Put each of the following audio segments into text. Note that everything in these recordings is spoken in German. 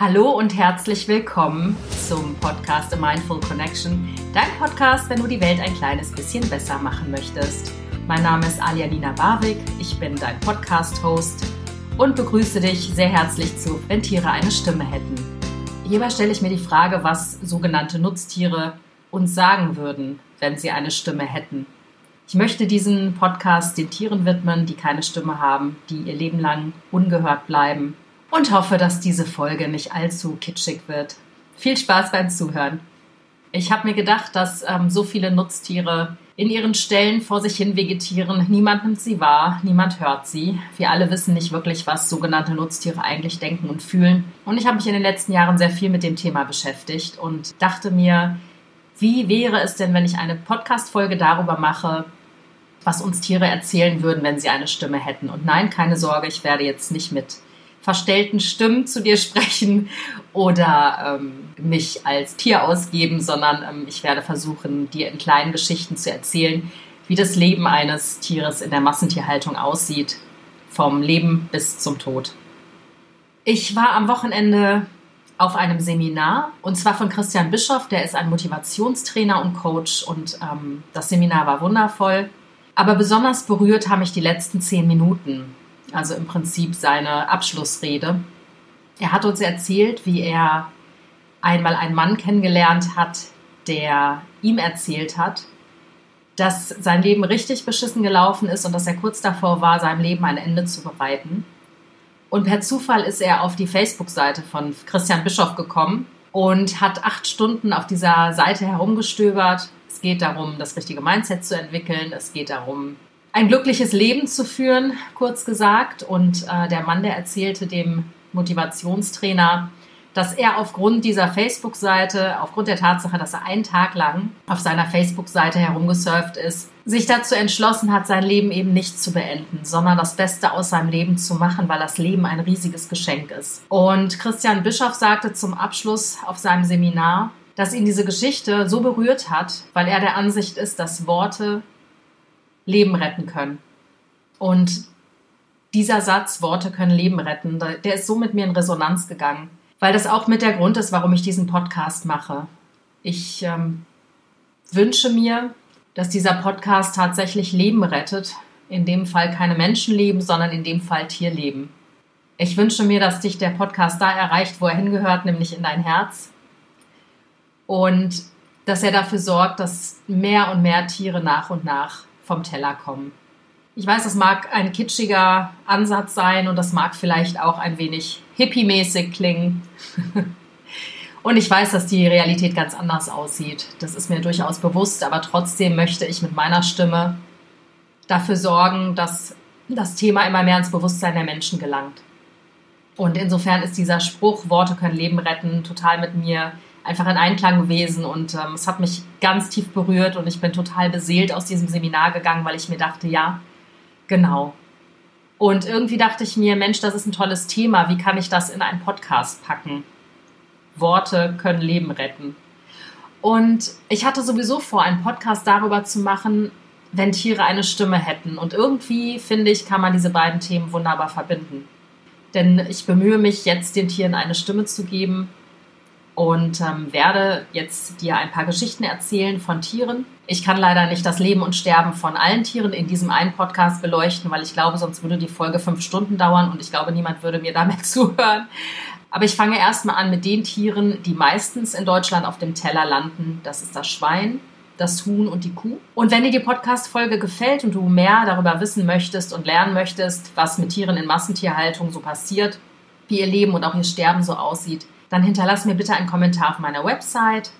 Hallo und herzlich willkommen zum Podcast A Mindful Connection, dein Podcast, wenn du die Welt ein kleines bisschen besser machen möchtest. Mein Name ist Alianina Barwig, ich bin dein Podcast-Host und begrüße dich sehr herzlich zu Wenn Tiere eine Stimme hätten. Hierbei stelle ich mir die Frage, was sogenannte Nutztiere uns sagen würden, wenn sie eine Stimme hätten. Ich möchte diesen Podcast den Tieren widmen, die keine Stimme haben, die ihr Leben lang ungehört bleiben und hoffe, dass diese Folge nicht allzu kitschig wird. Viel Spaß beim Zuhören. Ich habe mir gedacht, dass ähm, so viele Nutztiere in ihren Ställen vor sich hin vegetieren. Niemand nimmt sie wahr, niemand hört sie. Wir alle wissen nicht wirklich, was sogenannte Nutztiere eigentlich denken und fühlen. Und ich habe mich in den letzten Jahren sehr viel mit dem Thema beschäftigt und dachte mir, wie wäre es denn, wenn ich eine Podcast-Folge darüber mache, was uns Tiere erzählen würden, wenn sie eine Stimme hätten? Und nein, keine Sorge, ich werde jetzt nicht mit verstellten Stimmen zu dir sprechen oder ähm, mich als Tier ausgeben, sondern ähm, ich werde versuchen, dir in kleinen Geschichten zu erzählen, wie das Leben eines Tieres in der Massentierhaltung aussieht, vom Leben bis zum Tod. Ich war am Wochenende auf einem Seminar und zwar von Christian Bischoff, der ist ein Motivationstrainer und Coach und ähm, das Seminar war wundervoll. Aber besonders berührt haben mich die letzten zehn Minuten also im Prinzip seine Abschlussrede. Er hat uns erzählt, wie er einmal einen Mann kennengelernt hat, der ihm erzählt hat, dass sein Leben richtig beschissen gelaufen ist und dass er kurz davor war, seinem Leben ein Ende zu bereiten. Und per Zufall ist er auf die Facebook-Seite von Christian Bischoff gekommen und hat acht Stunden auf dieser Seite herumgestöbert. Es geht darum, das richtige Mindset zu entwickeln. Es geht darum, ein glückliches Leben zu führen, kurz gesagt. Und äh, der Mann, der erzählte dem Motivationstrainer, dass er aufgrund dieser Facebook-Seite, aufgrund der Tatsache, dass er einen Tag lang auf seiner Facebook-Seite herumgesurft ist, sich dazu entschlossen hat, sein Leben eben nicht zu beenden, sondern das Beste aus seinem Leben zu machen, weil das Leben ein riesiges Geschenk ist. Und Christian Bischoff sagte zum Abschluss auf seinem Seminar, dass ihn diese Geschichte so berührt hat, weil er der Ansicht ist, dass Worte Leben retten können. Und dieser Satz, Worte können Leben retten, der ist so mit mir in Resonanz gegangen, weil das auch mit der Grund ist, warum ich diesen Podcast mache. Ich ähm, wünsche mir, dass dieser Podcast tatsächlich Leben rettet. In dem Fall keine Menschenleben, sondern in dem Fall Tierleben. Ich wünsche mir, dass dich der Podcast da erreicht, wo er hingehört, nämlich in dein Herz. Und dass er dafür sorgt, dass mehr und mehr Tiere nach und nach vom Teller kommen. Ich weiß, das mag ein kitschiger Ansatz sein und das mag vielleicht auch ein wenig hippie-mäßig klingen. und ich weiß, dass die Realität ganz anders aussieht. Das ist mir durchaus bewusst, aber trotzdem möchte ich mit meiner Stimme dafür sorgen, dass das Thema immer mehr ins Bewusstsein der Menschen gelangt. Und insofern ist dieser Spruch, Worte können Leben retten, total mit mir einfach in Einklang gewesen und ähm, es hat mich ganz tief berührt und ich bin total beseelt aus diesem Seminar gegangen, weil ich mir dachte, ja, genau. Und irgendwie dachte ich mir, Mensch, das ist ein tolles Thema, wie kann ich das in einen Podcast packen? Worte können Leben retten. Und ich hatte sowieso vor, einen Podcast darüber zu machen, wenn Tiere eine Stimme hätten. Und irgendwie, finde ich, kann man diese beiden Themen wunderbar verbinden. Denn ich bemühe mich jetzt, den Tieren eine Stimme zu geben, und ähm, werde jetzt dir ein paar Geschichten erzählen von Tieren. Ich kann leider nicht das Leben und Sterben von allen Tieren in diesem einen Podcast beleuchten, weil ich glaube, sonst würde die Folge fünf Stunden dauern und ich glaube, niemand würde mir damit zuhören. Aber ich fange erstmal an mit den Tieren, die meistens in Deutschland auf dem Teller landen. Das ist das Schwein, das Huhn und die Kuh. Und wenn dir die Podcast-Folge gefällt und du mehr darüber wissen möchtest und lernen möchtest, was mit Tieren in Massentierhaltung so passiert, wie ihr Leben und auch ihr Sterben so aussieht, dann hinterlass mir bitte einen Kommentar auf meiner Website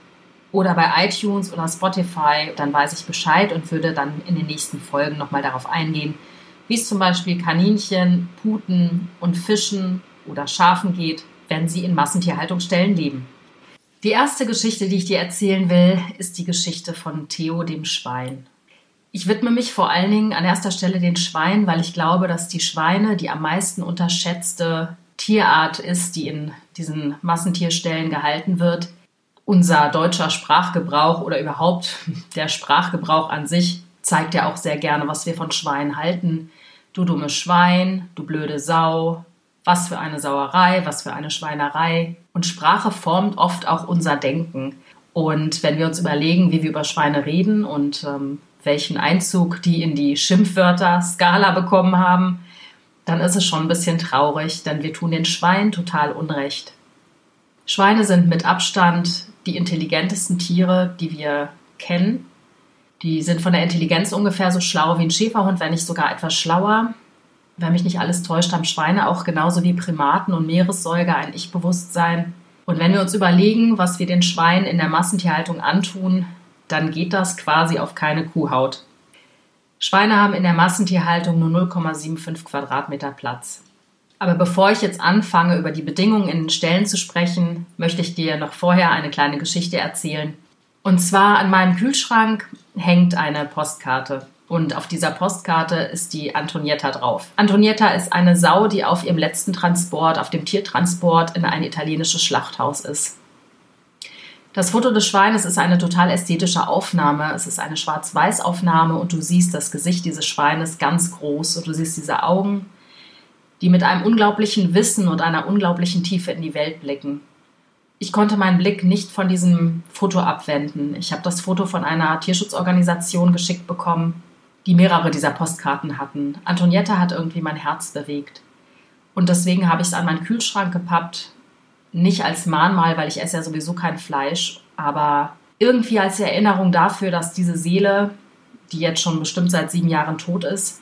oder bei iTunes oder Spotify. Dann weiß ich Bescheid und würde dann in den nächsten Folgen nochmal darauf eingehen, wie es zum Beispiel Kaninchen, Puten und Fischen oder Schafen geht, wenn sie in Massentierhaltungsstellen leben. Die erste Geschichte, die ich dir erzählen will, ist die Geschichte von Theo dem Schwein. Ich widme mich vor allen Dingen an erster Stelle den Schweinen, weil ich glaube, dass die Schweine die am meisten unterschätzte Tierart ist, die in diesen Massentierstellen gehalten wird. Unser deutscher Sprachgebrauch oder überhaupt der Sprachgebrauch an sich zeigt ja auch sehr gerne, was wir von Schweinen halten. Du dumme Schwein, du blöde Sau, was für eine Sauerei, was für eine Schweinerei. Und Sprache formt oft auch unser Denken. Und wenn wir uns überlegen, wie wir über Schweine reden und ähm, welchen Einzug die in die Schimpfwörter-Skala bekommen haben, dann ist es schon ein bisschen traurig, denn wir tun den Schweinen total Unrecht. Schweine sind mit Abstand die intelligentesten Tiere, die wir kennen. Die sind von der Intelligenz ungefähr so schlau wie ein Schäferhund, wenn nicht sogar etwas schlauer. Wenn mich nicht alles täuscht, haben Schweine auch genauso wie Primaten und Meeressäuger ein Ich-Bewusstsein. Und wenn wir uns überlegen, was wir den Schweinen in der Massentierhaltung antun, dann geht das quasi auf keine Kuhhaut. Schweine haben in der Massentierhaltung nur 0,75 Quadratmeter Platz. Aber bevor ich jetzt anfange, über die Bedingungen in den Ställen zu sprechen, möchte ich dir noch vorher eine kleine Geschichte erzählen. Und zwar an meinem Kühlschrank hängt eine Postkarte. Und auf dieser Postkarte ist die Antonietta drauf. Antonietta ist eine Sau, die auf ihrem letzten Transport, auf dem Tiertransport in ein italienisches Schlachthaus ist. Das Foto des Schweines ist eine total ästhetische Aufnahme. Es ist eine Schwarz-Weiß-Aufnahme und du siehst das Gesicht dieses Schweines ganz groß und du siehst diese Augen, die mit einem unglaublichen Wissen und einer unglaublichen Tiefe in die Welt blicken. Ich konnte meinen Blick nicht von diesem Foto abwenden. Ich habe das Foto von einer Tierschutzorganisation geschickt bekommen, die mehrere dieser Postkarten hatten. Antonietta hat irgendwie mein Herz bewegt. Und deswegen habe ich es an meinen Kühlschrank gepappt. Nicht als Mahnmal, weil ich esse ja sowieso kein Fleisch, aber irgendwie als Erinnerung dafür, dass diese Seele, die jetzt schon bestimmt seit sieben Jahren tot ist,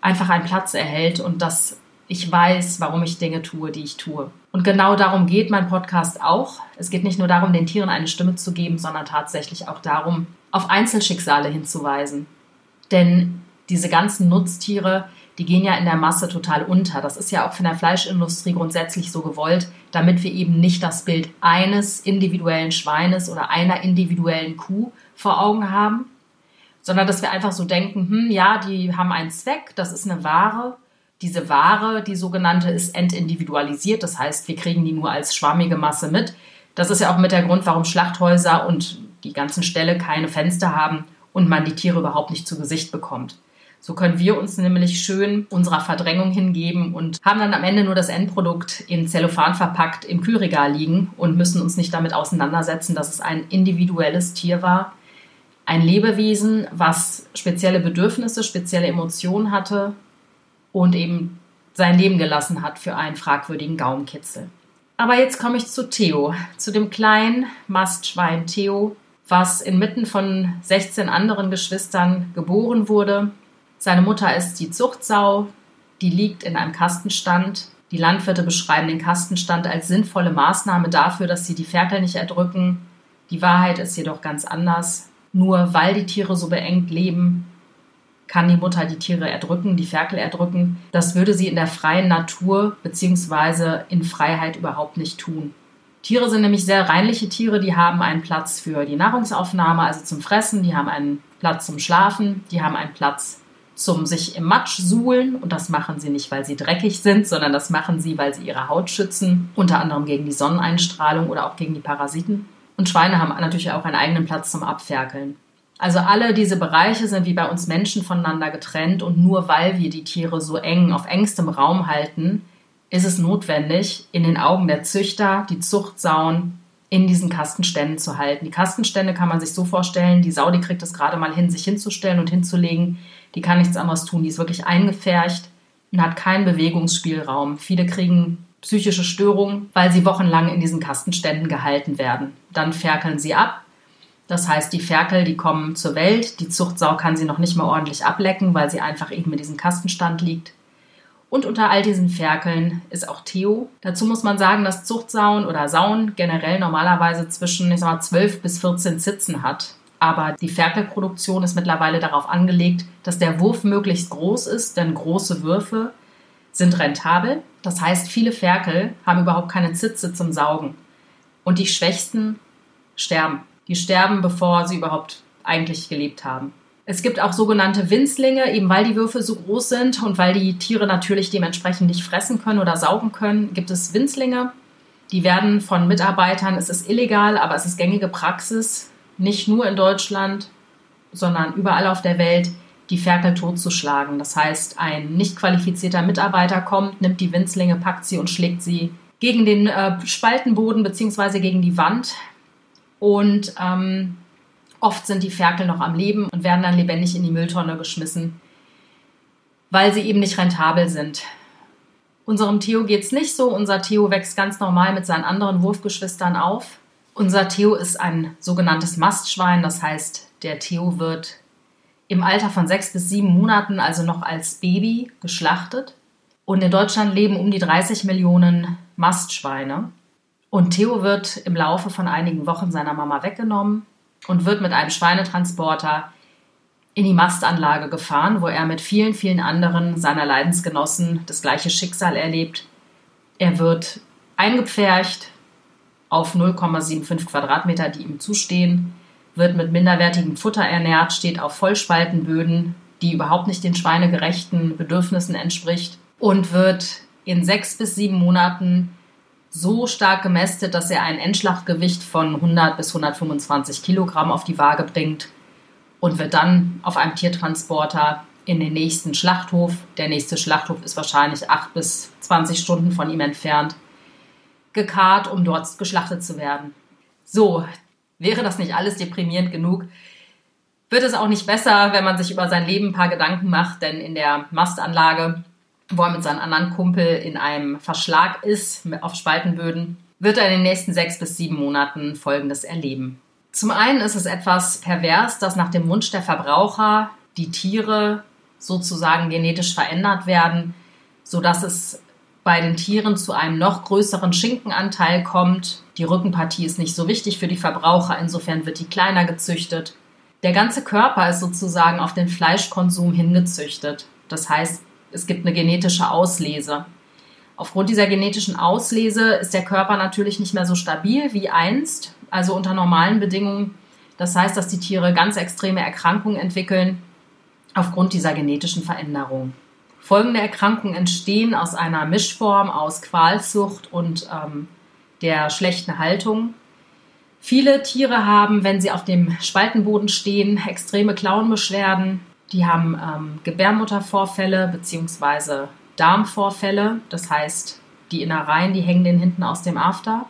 einfach einen Platz erhält und dass ich weiß, warum ich Dinge tue, die ich tue. Und genau darum geht mein Podcast auch. Es geht nicht nur darum, den Tieren eine Stimme zu geben, sondern tatsächlich auch darum, auf Einzelschicksale hinzuweisen. Denn diese ganzen Nutztiere, die gehen ja in der Masse total unter. Das ist ja auch von der Fleischindustrie grundsätzlich so gewollt, damit wir eben nicht das Bild eines individuellen Schweines oder einer individuellen Kuh vor Augen haben, sondern dass wir einfach so denken, hm, ja, die haben einen Zweck, das ist eine Ware diese Ware, die sogenannte, ist entindividualisiert. Das heißt, wir kriegen die nur als schwammige Masse mit. Das ist ja auch mit der Grund, warum Schlachthäuser und die ganzen Ställe keine Fenster haben und man die Tiere überhaupt nicht zu Gesicht bekommt. So können wir uns nämlich schön unserer Verdrängung hingeben und haben dann am Ende nur das Endprodukt in Zellophan verpackt im Kühlregal liegen und müssen uns nicht damit auseinandersetzen, dass es ein individuelles Tier war. Ein Lebewesen, was spezielle Bedürfnisse, spezielle Emotionen hatte, und eben sein Leben gelassen hat für einen fragwürdigen Gaumenkitzel. Aber jetzt komme ich zu Theo, zu dem kleinen Mastschwein Theo, was inmitten von 16 anderen Geschwistern geboren wurde. Seine Mutter ist die Zuchtsau, die liegt in einem Kastenstand. Die Landwirte beschreiben den Kastenstand als sinnvolle Maßnahme dafür, dass sie die Ferkel nicht erdrücken. Die Wahrheit ist jedoch ganz anders. Nur weil die Tiere so beengt leben, kann die Mutter die Tiere erdrücken, die Ferkel erdrücken. Das würde sie in der freien Natur bzw. in Freiheit überhaupt nicht tun. Tiere sind nämlich sehr reinliche Tiere, die haben einen Platz für die Nahrungsaufnahme, also zum Fressen, die haben einen Platz zum Schlafen, die haben einen Platz zum sich im Matsch suhlen und das machen sie nicht, weil sie dreckig sind, sondern das machen sie, weil sie ihre Haut schützen, unter anderem gegen die Sonneneinstrahlung oder auch gegen die Parasiten. Und Schweine haben natürlich auch einen eigenen Platz zum Abferkeln. Also alle diese Bereiche sind wie bei uns Menschen voneinander getrennt und nur weil wir die Tiere so eng auf engstem Raum halten, ist es notwendig, in den Augen der Züchter die Zuchtsauen in diesen Kastenständen zu halten. Die Kastenstände kann man sich so vorstellen, die Sau, die kriegt es gerade mal hin, sich hinzustellen und hinzulegen. Die kann nichts anderes tun. Die ist wirklich eingefärcht und hat keinen Bewegungsspielraum. Viele kriegen psychische Störungen, weil sie wochenlang in diesen Kastenständen gehalten werden. Dann ferkeln sie ab, das heißt, die Ferkel, die kommen zur Welt. Die Zuchtsau kann sie noch nicht mal ordentlich ablecken, weil sie einfach eben in diesem Kastenstand liegt. Und unter all diesen Ferkeln ist auch Theo. Dazu muss man sagen, dass Zuchtsauen oder Sauen generell normalerweise zwischen ich sag mal, 12 bis 14 Zitzen hat. Aber die Ferkelproduktion ist mittlerweile darauf angelegt, dass der Wurf möglichst groß ist, denn große Würfe sind rentabel. Das heißt, viele Ferkel haben überhaupt keine Zitze zum Saugen. Und die Schwächsten sterben. Die sterben, bevor sie überhaupt eigentlich gelebt haben. Es gibt auch sogenannte Winzlinge, eben weil die Würfel so groß sind und weil die Tiere natürlich dementsprechend nicht fressen können oder saugen können, gibt es Winzlinge. Die werden von Mitarbeitern, es ist illegal, aber es ist gängige Praxis, nicht nur in Deutschland, sondern überall auf der Welt, die Ferkel totzuschlagen. Das heißt, ein nicht qualifizierter Mitarbeiter kommt, nimmt die Winzlinge, packt sie und schlägt sie gegen den äh, Spaltenboden bzw. gegen die Wand. Und ähm, oft sind die Ferkel noch am Leben und werden dann lebendig in die Mülltonne geschmissen, weil sie eben nicht rentabel sind. Unserem Theo geht es nicht so. Unser Theo wächst ganz normal mit seinen anderen Wurfgeschwistern auf. Unser Theo ist ein sogenanntes Mastschwein, das heißt, der Theo wird im Alter von sechs bis sieben Monaten, also noch als Baby, geschlachtet. Und in Deutschland leben um die 30 Millionen Mastschweine. Und Theo wird im Laufe von einigen Wochen seiner Mama weggenommen und wird mit einem Schweinetransporter in die Mastanlage gefahren, wo er mit vielen, vielen anderen seiner Leidensgenossen das gleiche Schicksal erlebt. Er wird eingepfercht auf 0,75 Quadratmeter, die ihm zustehen, wird mit minderwertigem Futter ernährt, steht auf Vollspaltenböden, die überhaupt nicht den schweinegerechten Bedürfnissen entspricht und wird in sechs bis sieben Monaten so stark gemästet, dass er ein Endschlachtgewicht von 100 bis 125 Kilogramm auf die Waage bringt und wird dann auf einem Tiertransporter in den nächsten Schlachthof. Der nächste Schlachthof ist wahrscheinlich acht bis 20 Stunden von ihm entfernt, gekarrt, um dort geschlachtet zu werden. So, wäre das nicht alles deprimierend genug, wird es auch nicht besser, wenn man sich über sein Leben ein paar Gedanken macht, denn in der Mastanlage wo er mit seinem anderen Kumpel in einem Verschlag ist, auf Spaltenböden, wird er in den nächsten sechs bis sieben Monaten Folgendes erleben. Zum einen ist es etwas pervers, dass nach dem Wunsch der Verbraucher die Tiere sozusagen genetisch verändert werden, sodass es bei den Tieren zu einem noch größeren Schinkenanteil kommt. Die Rückenpartie ist nicht so wichtig für die Verbraucher, insofern wird die kleiner gezüchtet. Der ganze Körper ist sozusagen auf den Fleischkonsum hingezüchtet. Das heißt, es gibt eine genetische Auslese. Aufgrund dieser genetischen Auslese ist der Körper natürlich nicht mehr so stabil wie einst, also unter normalen Bedingungen. Das heißt, dass die Tiere ganz extreme Erkrankungen entwickeln aufgrund dieser genetischen Veränderung. Folgende Erkrankungen entstehen aus einer Mischform aus Qualzucht und ähm, der schlechten Haltung. Viele Tiere haben, wenn sie auf dem Spaltenboden stehen, extreme Klauenbeschwerden, die haben ähm, Gebärmuttervorfälle bzw. Darmvorfälle. Das heißt, die Innereien, die hängen denen hinten aus dem After.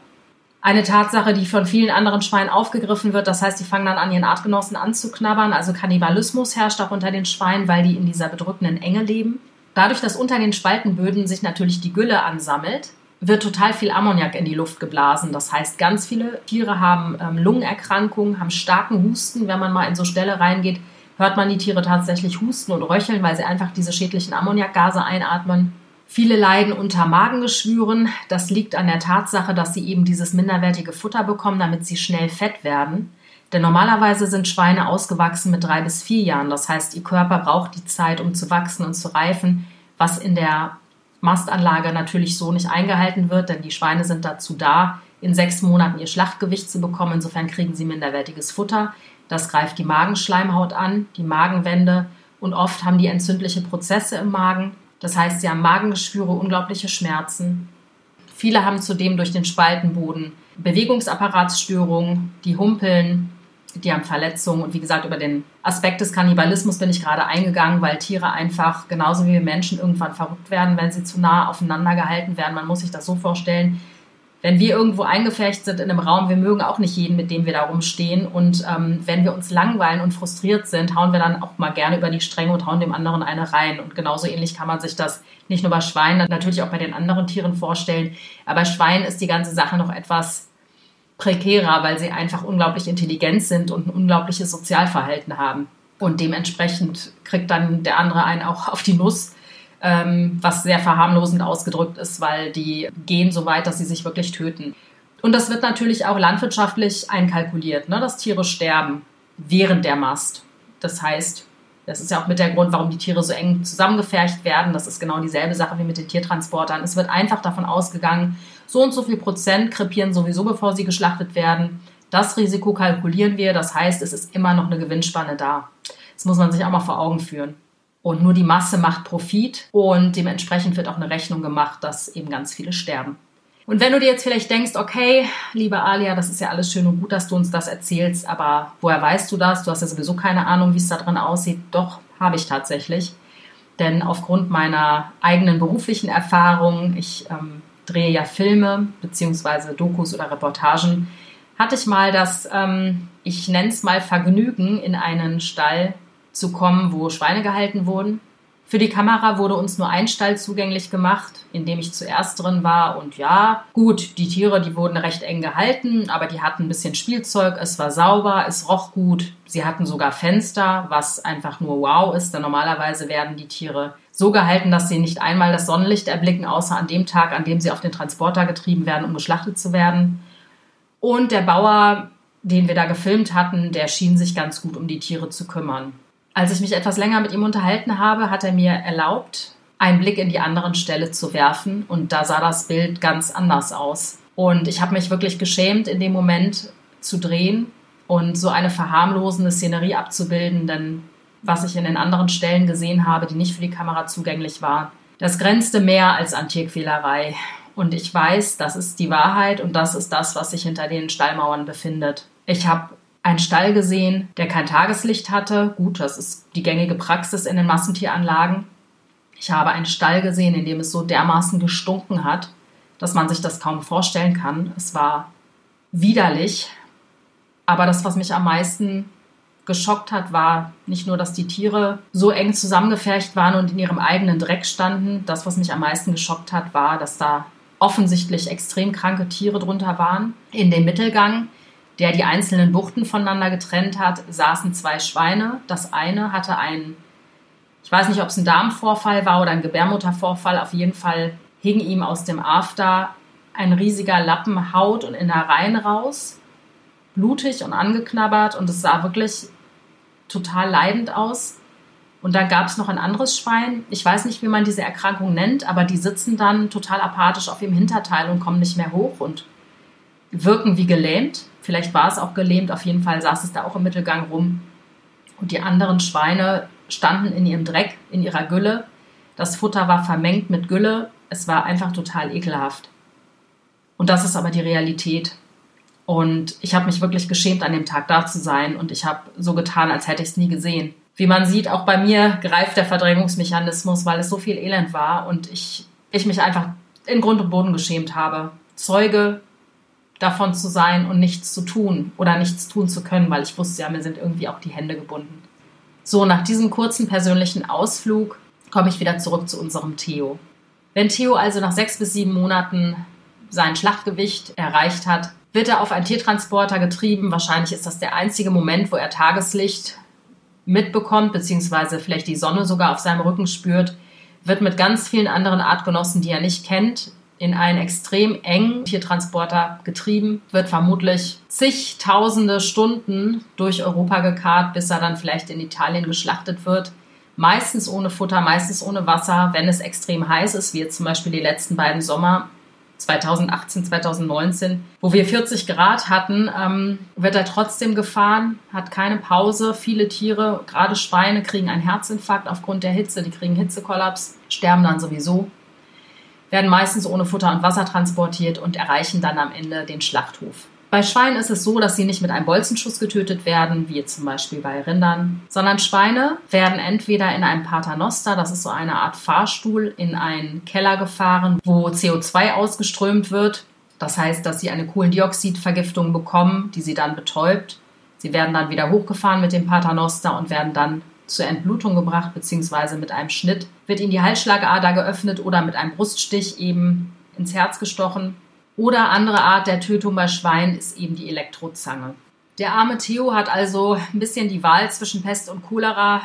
Eine Tatsache, die von vielen anderen Schweinen aufgegriffen wird, das heißt, die fangen dann an, ihren Artgenossen anzuknabbern. Also Kannibalismus herrscht auch unter den Schweinen, weil die in dieser bedrückenden Enge leben. Dadurch, dass unter den Spaltenböden sich natürlich die Gülle ansammelt, wird total viel Ammoniak in die Luft geblasen. Das heißt, ganz viele Tiere haben ähm, Lungenerkrankungen, haben starken Husten, wenn man mal in so Stelle reingeht, hört man die Tiere tatsächlich husten und röcheln, weil sie einfach diese schädlichen Ammoniakgase einatmen. Viele leiden unter Magengeschwüren. Das liegt an der Tatsache, dass sie eben dieses minderwertige Futter bekommen, damit sie schnell fett werden. Denn normalerweise sind Schweine ausgewachsen mit drei bis vier Jahren. Das heißt, ihr Körper braucht die Zeit, um zu wachsen und zu reifen, was in der Mastanlage natürlich so nicht eingehalten wird, denn die Schweine sind dazu da, in sechs Monaten ihr Schlachtgewicht zu bekommen. Insofern kriegen sie minderwertiges Futter. Das greift die Magenschleimhaut an, die Magenwände und oft haben die entzündliche Prozesse im Magen. Das heißt, sie haben Magengeschwüre, unglaubliche Schmerzen. Viele haben zudem durch den Spaltenboden Bewegungsapparatsstörungen, die humpeln, die haben Verletzungen und wie gesagt, über den Aspekt des Kannibalismus bin ich gerade eingegangen, weil Tiere einfach genauso wie wir Menschen irgendwann verrückt werden, wenn sie zu nah aufeinander gehalten werden. Man muss sich das so vorstellen, wenn wir irgendwo eingefärcht sind in einem Raum, wir mögen auch nicht jeden, mit dem wir da rumstehen. Und ähm, wenn wir uns langweilen und frustriert sind, hauen wir dann auch mal gerne über die Stränge und hauen dem anderen eine rein. Und genauso ähnlich kann man sich das nicht nur bei Schweinen, natürlich auch bei den anderen Tieren vorstellen. Aber bei Schweinen ist die ganze Sache noch etwas prekärer, weil sie einfach unglaublich intelligent sind und ein unglaubliches Sozialverhalten haben. Und dementsprechend kriegt dann der andere einen auch auf die Nuss ähm, was sehr verharmlosend ausgedrückt ist, weil die gehen so weit, dass sie sich wirklich töten. Und das wird natürlich auch landwirtschaftlich einkalkuliert, ne, dass Tiere sterben während der Mast. Das heißt, das ist ja auch mit der Grund, warum die Tiere so eng zusammengefercht werden. Das ist genau dieselbe Sache wie mit den Tiertransportern. Es wird einfach davon ausgegangen, so und so viel Prozent krepieren sowieso, bevor sie geschlachtet werden. Das Risiko kalkulieren wir. Das heißt, es ist immer noch eine Gewinnspanne da. Das muss man sich auch mal vor Augen führen. Und nur die Masse macht Profit und dementsprechend wird auch eine Rechnung gemacht, dass eben ganz viele sterben. Und wenn du dir jetzt vielleicht denkst, okay, liebe Alia, das ist ja alles schön und gut, dass du uns das erzählst, aber woher weißt du das? Du hast ja sowieso keine Ahnung, wie es da drin aussieht. Doch, habe ich tatsächlich. Denn aufgrund meiner eigenen beruflichen Erfahrung, ich ähm, drehe ja Filme beziehungsweise Dokus oder Reportagen, hatte ich mal das, ähm, ich nenne es mal Vergnügen, in einen Stall zu kommen, wo Schweine gehalten wurden. Für die Kamera wurde uns nur ein Stall zugänglich gemacht, in dem ich zuerst drin war. Und ja, gut, die Tiere, die wurden recht eng gehalten, aber die hatten ein bisschen Spielzeug. Es war sauber, es roch gut. Sie hatten sogar Fenster, was einfach nur wow ist, denn normalerweise werden die Tiere so gehalten, dass sie nicht einmal das Sonnenlicht erblicken, außer an dem Tag, an dem sie auf den Transporter getrieben werden, um geschlachtet zu werden. Und der Bauer, den wir da gefilmt hatten, der schien sich ganz gut um die Tiere zu kümmern. Als ich mich etwas länger mit ihm unterhalten habe, hat er mir erlaubt, einen Blick in die anderen Stelle zu werfen und da sah das Bild ganz anders aus. Und ich habe mich wirklich geschämt, in dem Moment zu drehen und so eine verharmlosende Szenerie abzubilden, denn was ich in den anderen Stellen gesehen habe, die nicht für die Kamera zugänglich waren, das grenzte mehr als an Tierquälerei. Und ich weiß, das ist die Wahrheit und das ist das, was sich hinter den Stallmauern befindet. Ich habe einen Stall gesehen, der kein Tageslicht hatte. Gut, das ist die gängige Praxis in den Massentieranlagen. Ich habe einen Stall gesehen, in dem es so dermaßen gestunken hat, dass man sich das kaum vorstellen kann. Es war widerlich. Aber das, was mich am meisten geschockt hat, war nicht nur, dass die Tiere so eng zusammengefercht waren und in ihrem eigenen Dreck standen. Das, was mich am meisten geschockt hat, war, dass da offensichtlich extrem kranke Tiere drunter waren. In dem Mittelgang der die einzelnen Buchten voneinander getrennt hat, saßen zwei Schweine. Das eine hatte einen, ich weiß nicht, ob es ein Darmvorfall war oder ein Gebärmuttervorfall, auf jeden Fall hing ihm aus dem After ein riesiger Lappen Haut und Innereien raus, blutig und angeknabbert und es sah wirklich total leidend aus. Und dann gab es noch ein anderes Schwein. Ich weiß nicht, wie man diese Erkrankung nennt, aber die sitzen dann total apathisch auf ihrem Hinterteil und kommen nicht mehr hoch und wirken wie gelähmt. Vielleicht war es auch gelähmt, auf jeden Fall saß es da auch im Mittelgang rum. Und die anderen Schweine standen in ihrem Dreck, in ihrer Gülle. Das Futter war vermengt mit Gülle. Es war einfach total ekelhaft. Und das ist aber die Realität. Und ich habe mich wirklich geschämt, an dem Tag da zu sein. Und ich habe so getan, als hätte ich es nie gesehen. Wie man sieht, auch bei mir greift der Verdrängungsmechanismus, weil es so viel Elend war und ich, ich mich einfach in Grund und Boden geschämt habe. Zeuge davon zu sein und nichts zu tun oder nichts tun zu können, weil ich wusste ja, mir sind irgendwie auch die Hände gebunden. So, nach diesem kurzen persönlichen Ausflug komme ich wieder zurück zu unserem Theo. Wenn Theo also nach sechs bis sieben Monaten sein Schlachtgewicht erreicht hat, wird er auf einen Tiertransporter getrieben. Wahrscheinlich ist das der einzige Moment, wo er Tageslicht mitbekommt, beziehungsweise vielleicht die Sonne sogar auf seinem Rücken spürt, wird mit ganz vielen anderen Artgenossen, die er nicht kennt, in einen extrem engen Tiertransporter getrieben, wird vermutlich zigtausende Stunden durch Europa gekarrt, bis er dann vielleicht in Italien geschlachtet wird. Meistens ohne Futter, meistens ohne Wasser, wenn es extrem heiß ist, wie jetzt zum Beispiel die letzten beiden Sommer 2018, 2019, wo wir 40 Grad hatten, ähm, wird er trotzdem gefahren, hat keine Pause. Viele Tiere, gerade Schweine, kriegen einen Herzinfarkt aufgrund der Hitze, die kriegen Hitzekollaps, sterben dann sowieso werden meistens ohne Futter und Wasser transportiert und erreichen dann am Ende den Schlachthof. Bei Schweinen ist es so, dass sie nicht mit einem Bolzenschuss getötet werden, wie zum Beispiel bei Rindern, sondern Schweine werden entweder in einem Paternoster, das ist so eine Art Fahrstuhl, in einen Keller gefahren, wo CO2 ausgeströmt wird. Das heißt, dass sie eine Kohlendioxidvergiftung bekommen, die sie dann betäubt. Sie werden dann wieder hochgefahren mit dem Paternoster und werden dann zur Entblutung gebracht, beziehungsweise mit einem Schnitt wird ihnen die Halsschlagader geöffnet oder mit einem Bruststich eben ins Herz gestochen. Oder andere Art der Tötung bei Schweinen ist eben die Elektrozange. Der arme Theo hat also ein bisschen die Wahl zwischen Pest und Cholera.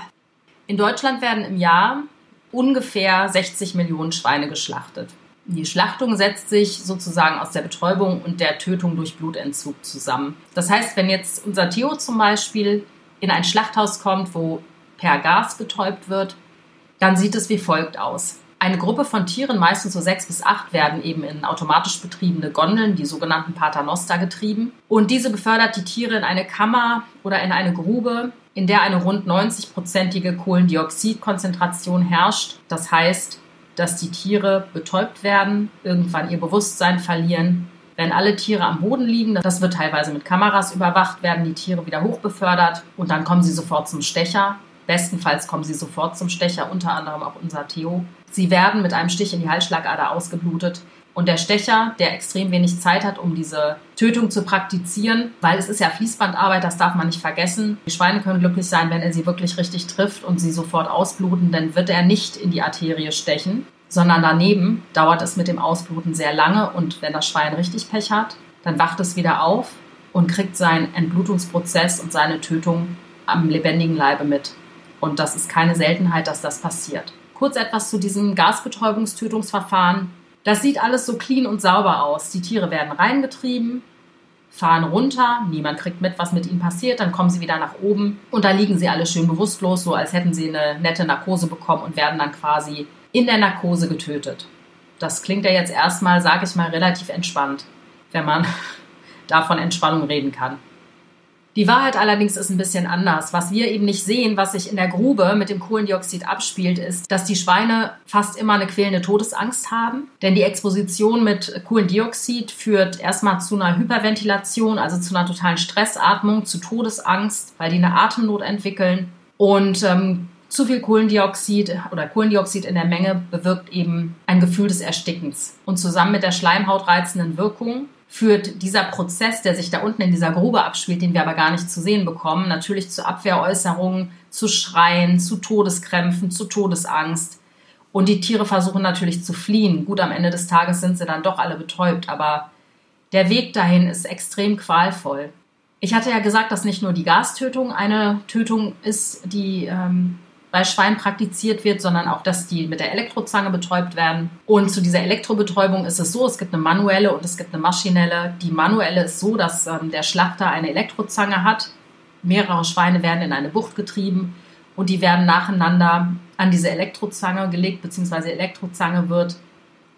In Deutschland werden im Jahr ungefähr 60 Millionen Schweine geschlachtet. Die Schlachtung setzt sich sozusagen aus der Betäubung und der Tötung durch Blutentzug zusammen. Das heißt, wenn jetzt unser Theo zum Beispiel in ein Schlachthaus kommt, wo per Gas betäubt wird, dann sieht es wie folgt aus. Eine Gruppe von Tieren, meistens so sechs bis acht, werden eben in automatisch betriebene Gondeln, die sogenannten Paternoster, getrieben. Und diese befördert die Tiere in eine Kammer oder in eine Grube, in der eine rund 90-prozentige Kohlendioxidkonzentration herrscht. Das heißt, dass die Tiere betäubt werden, irgendwann ihr Bewusstsein verlieren. Wenn alle Tiere am Boden liegen, das wird teilweise mit Kameras überwacht, werden die Tiere wieder hochbefördert und dann kommen sie sofort zum Stecher. Bestenfalls kommen sie sofort zum Stecher, unter anderem auch unser Theo. Sie werden mit einem Stich in die Halsschlagader ausgeblutet. Und der Stecher, der extrem wenig Zeit hat, um diese Tötung zu praktizieren, weil es ist ja Fließbandarbeit, das darf man nicht vergessen. Die Schweine können glücklich sein, wenn er sie wirklich richtig trifft und sie sofort ausbluten, dann wird er nicht in die Arterie stechen, sondern daneben dauert es mit dem Ausbluten sehr lange und wenn das Schwein richtig Pech hat, dann wacht es wieder auf und kriegt seinen Entblutungsprozess und seine Tötung am lebendigen Leibe mit. Und das ist keine Seltenheit, dass das passiert. Kurz etwas zu diesem Gasbetäubungstötungsverfahren. Das sieht alles so clean und sauber aus. Die Tiere werden reingetrieben, fahren runter, niemand kriegt mit, was mit ihnen passiert, dann kommen sie wieder nach oben und da liegen sie alle schön bewusstlos, so als hätten sie eine nette Narkose bekommen und werden dann quasi in der Narkose getötet. Das klingt ja jetzt erstmal, sage ich mal, relativ entspannt, wenn man davon Entspannung reden kann. Die Wahrheit allerdings ist ein bisschen anders. Was wir eben nicht sehen, was sich in der Grube mit dem Kohlendioxid abspielt, ist, dass die Schweine fast immer eine quälende Todesangst haben. Denn die Exposition mit Kohlendioxid führt erstmal zu einer Hyperventilation, also zu einer totalen Stressatmung, zu Todesangst, weil die eine Atemnot entwickeln. Und ähm, zu viel Kohlendioxid oder Kohlendioxid in der Menge bewirkt eben ein Gefühl des Erstickens. Und zusammen mit der schleimhautreizenden Wirkung führt dieser Prozess, der sich da unten in dieser Grube abspielt, den wir aber gar nicht zu sehen bekommen, natürlich zu Abwehräußerungen, zu Schreien, zu Todeskrämpfen, zu Todesangst. Und die Tiere versuchen natürlich zu fliehen. Gut, am Ende des Tages sind sie dann doch alle betäubt, aber der Weg dahin ist extrem qualvoll. Ich hatte ja gesagt, dass nicht nur die Gastötung eine Tötung ist, die ähm, bei Schweinen praktiziert wird, sondern auch, dass die mit der Elektrozange betäubt werden. Und zu dieser Elektrobetäubung ist es so, es gibt eine manuelle und es gibt eine maschinelle. Die manuelle ist so, dass ähm, der Schlachter eine Elektrozange hat. Mehrere Schweine werden in eine Bucht getrieben und die werden nacheinander an diese Elektrozange gelegt, beziehungsweise Elektrozange wird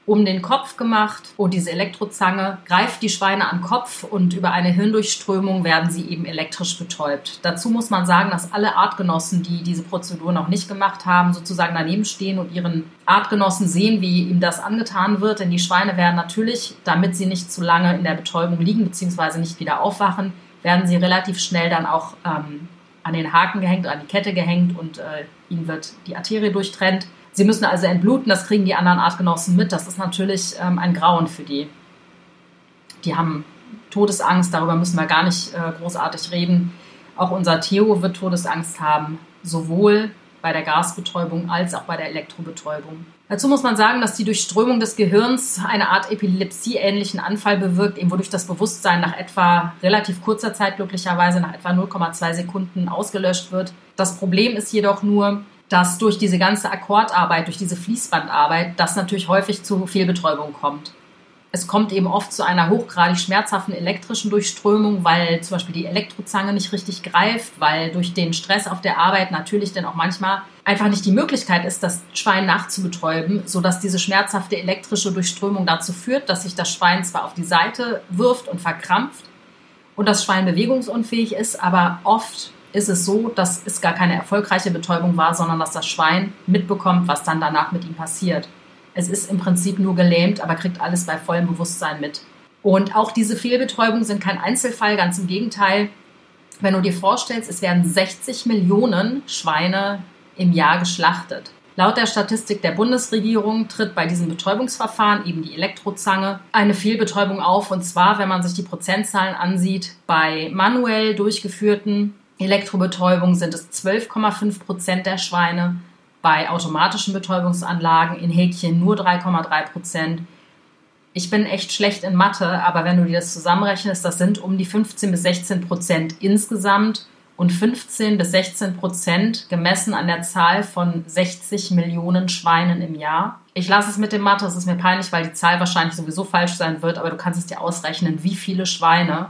um den Kopf gemacht und diese Elektrozange greift die Schweine am Kopf und über eine Hirndurchströmung werden sie eben elektrisch betäubt. Dazu muss man sagen, dass alle Artgenossen, die diese Prozedur noch nicht gemacht haben, sozusagen daneben stehen und ihren Artgenossen sehen, wie ihm das angetan wird. Denn die Schweine werden natürlich, damit sie nicht zu lange in der Betäubung liegen bzw. nicht wieder aufwachen, werden sie relativ schnell dann auch ähm, an den Haken gehängt, an die Kette gehängt und äh, ihnen wird die Arterie durchtrennt. Sie müssen also entbluten, das kriegen die anderen Artgenossen mit. Das ist natürlich ähm, ein Grauen für die. Die haben Todesangst, darüber müssen wir gar nicht äh, großartig reden. Auch unser Theo wird Todesangst haben, sowohl bei der Gasbetäubung als auch bei der Elektrobetäubung. Dazu muss man sagen, dass die Durchströmung des Gehirns eine Art Epilepsie-ähnlichen Anfall bewirkt, eben wodurch das Bewusstsein nach etwa relativ kurzer Zeit glücklicherweise nach etwa 0,2 Sekunden ausgelöscht wird. Das Problem ist jedoch nur, dass durch diese ganze Akkordarbeit, durch diese Fließbandarbeit, das natürlich häufig zu Fehlbetäubung kommt. Es kommt eben oft zu einer hochgradig schmerzhaften elektrischen Durchströmung, weil zum Beispiel die Elektrozange nicht richtig greift, weil durch den Stress auf der Arbeit natürlich dann auch manchmal einfach nicht die Möglichkeit ist, das Schwein nachzubetäuben, sodass diese schmerzhafte elektrische Durchströmung dazu führt, dass sich das Schwein zwar auf die Seite wirft und verkrampft und das Schwein bewegungsunfähig ist, aber oft ist es so, dass es gar keine erfolgreiche Betäubung war, sondern dass das Schwein mitbekommt, was dann danach mit ihm passiert. Es ist im Prinzip nur gelähmt, aber kriegt alles bei vollem Bewusstsein mit. Und auch diese Fehlbetäubungen sind kein Einzelfall, ganz im Gegenteil. Wenn du dir vorstellst, es werden 60 Millionen Schweine im Jahr geschlachtet. Laut der Statistik der Bundesregierung tritt bei diesem Betäubungsverfahren eben die Elektrozange eine Fehlbetäubung auf. Und zwar, wenn man sich die Prozentzahlen ansieht, bei manuell durchgeführten Elektrobetäubung sind es 12,5 Prozent der Schweine, bei automatischen Betäubungsanlagen in Häkchen nur 3,3 Prozent. Ich bin echt schlecht in Mathe, aber wenn du dir das zusammenrechnest, das sind um die 15 bis 16 Prozent insgesamt und 15 bis 16 Prozent gemessen an der Zahl von 60 Millionen Schweinen im Jahr. Ich lasse es mit dem Mathe, es ist mir peinlich, weil die Zahl wahrscheinlich sowieso falsch sein wird, aber du kannst es dir ausrechnen, wie viele Schweine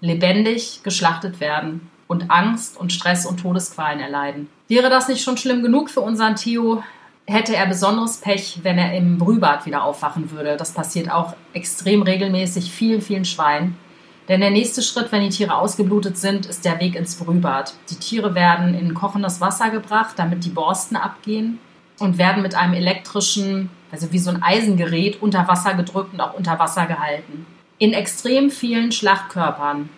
lebendig geschlachtet werden und Angst und Stress und Todesqualen erleiden. Wäre das nicht schon schlimm genug für unseren Theo, hätte er besonderes Pech, wenn er im Brühbad wieder aufwachen würde. Das passiert auch extrem regelmäßig vielen, vielen Schweinen. Denn der nächste Schritt, wenn die Tiere ausgeblutet sind, ist der Weg ins Brühbad. Die Tiere werden in kochendes Wasser gebracht, damit die Borsten abgehen und werden mit einem elektrischen, also wie so ein Eisengerät, unter Wasser gedrückt und auch unter Wasser gehalten. In extrem vielen Schlachtkörpern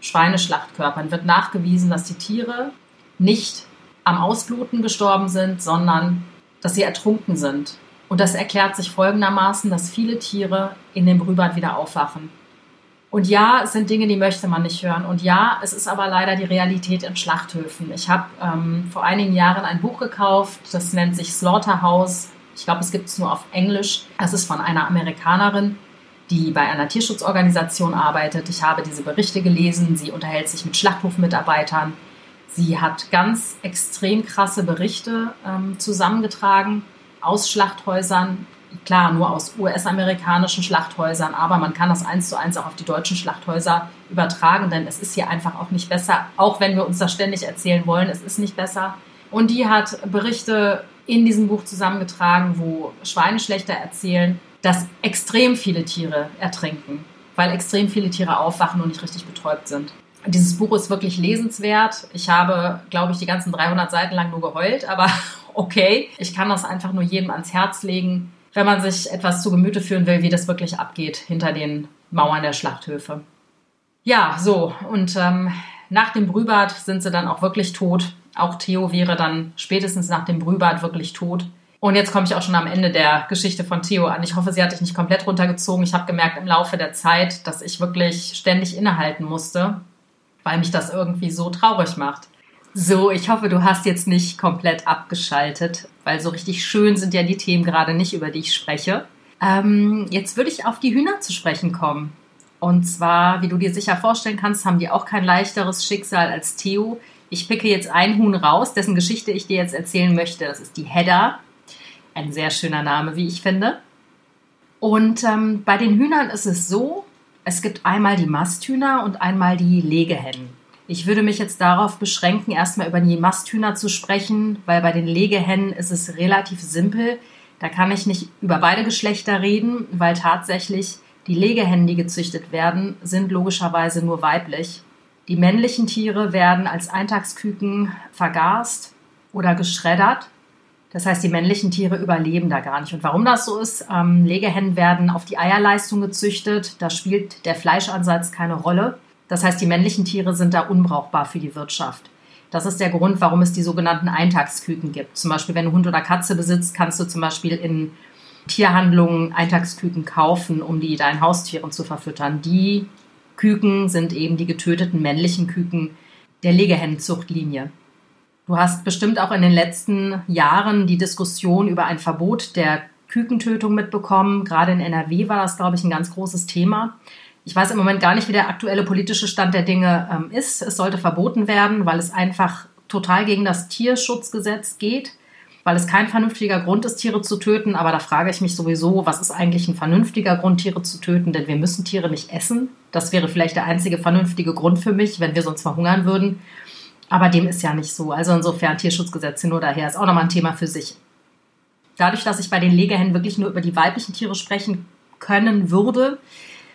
Schweineschlachtkörpern wird nachgewiesen, dass die Tiere nicht am Ausbluten gestorben sind, sondern dass sie ertrunken sind. Und das erklärt sich folgendermaßen, dass viele Tiere in dem Brühbad wieder aufwachen. Und ja, es sind Dinge, die möchte man nicht hören. Und ja, es ist aber leider die Realität in Schlachthöfen. Ich habe ähm, vor einigen Jahren ein Buch gekauft, das nennt sich Slaughterhouse. Ich glaube, es gibt es nur auf Englisch. Das ist von einer Amerikanerin, die bei einer Tierschutzorganisation arbeitet. Ich habe diese Berichte gelesen. Sie unterhält sich mit Schlachthofmitarbeitern. Sie hat ganz extrem krasse Berichte ähm, zusammengetragen aus Schlachthäusern, klar nur aus US-amerikanischen Schlachthäusern, aber man kann das eins zu eins auch auf die deutschen Schlachthäuser übertragen, denn es ist hier einfach auch nicht besser, auch wenn wir uns das ständig erzählen wollen, es ist nicht besser. Und die hat Berichte in diesem Buch zusammengetragen, wo Schweineschlechter erzählen, dass extrem viele Tiere ertrinken, weil extrem viele Tiere aufwachen und nicht richtig betäubt sind. Dieses Buch ist wirklich lesenswert. Ich habe, glaube ich, die ganzen 300 Seiten lang nur geheult, aber okay. Ich kann das einfach nur jedem ans Herz legen, wenn man sich etwas zu Gemüte führen will, wie das wirklich abgeht hinter den Mauern der Schlachthöfe. Ja, so, und ähm, nach dem Brühbad sind sie dann auch wirklich tot. Auch Theo wäre dann spätestens nach dem Brühbad wirklich tot. Und jetzt komme ich auch schon am Ende der Geschichte von Theo an. Ich hoffe, sie hat dich nicht komplett runtergezogen. Ich habe gemerkt im Laufe der Zeit, dass ich wirklich ständig innehalten musste, weil mich das irgendwie so traurig macht. So, ich hoffe, du hast jetzt nicht komplett abgeschaltet, weil so richtig schön sind ja die Themen gerade nicht, über die ich spreche. Ähm, jetzt würde ich auf die Hühner zu sprechen kommen. Und zwar, wie du dir sicher vorstellen kannst, haben die auch kein leichteres Schicksal als Theo. Ich picke jetzt ein Huhn raus, dessen Geschichte ich dir jetzt erzählen möchte. Das ist die Hedda. Ein sehr schöner Name, wie ich finde. Und ähm, bei den Hühnern ist es so, es gibt einmal die Masthühner und einmal die Legehennen. Ich würde mich jetzt darauf beschränken, erstmal über die Masthühner zu sprechen, weil bei den Legehennen ist es relativ simpel. Da kann ich nicht über beide Geschlechter reden, weil tatsächlich die Legehennen, die gezüchtet werden, sind logischerweise nur weiblich. Die männlichen Tiere werden als Eintagsküken vergast oder geschreddert. Das heißt, die männlichen Tiere überleben da gar nicht. Und warum das so ist, ähm, Legehennen werden auf die Eierleistung gezüchtet. Da spielt der Fleischansatz keine Rolle. Das heißt, die männlichen Tiere sind da unbrauchbar für die Wirtschaft. Das ist der Grund, warum es die sogenannten Eintagsküken gibt. Zum Beispiel, wenn du Hund oder Katze besitzt, kannst du zum Beispiel in Tierhandlungen Eintagsküken kaufen, um die deinen Haustieren zu verfüttern. Die Küken sind eben die getöteten männlichen Küken der Legehennenzuchtlinie. Du hast bestimmt auch in den letzten Jahren die Diskussion über ein Verbot der Kükentötung mitbekommen. Gerade in NRW war das, glaube ich, ein ganz großes Thema. Ich weiß im Moment gar nicht, wie der aktuelle politische Stand der Dinge ähm, ist. Es sollte verboten werden, weil es einfach total gegen das Tierschutzgesetz geht, weil es kein vernünftiger Grund ist, Tiere zu töten. Aber da frage ich mich sowieso, was ist eigentlich ein vernünftiger Grund, Tiere zu töten? Denn wir müssen Tiere nicht essen. Das wäre vielleicht der einzige vernünftige Grund für mich, wenn wir sonst verhungern würden. Aber dem ist ja nicht so. Also insofern Tierschutzgesetz hin oder her ist auch nochmal ein Thema für sich. Dadurch, dass ich bei den Legehennen wirklich nur über die weiblichen Tiere sprechen können würde,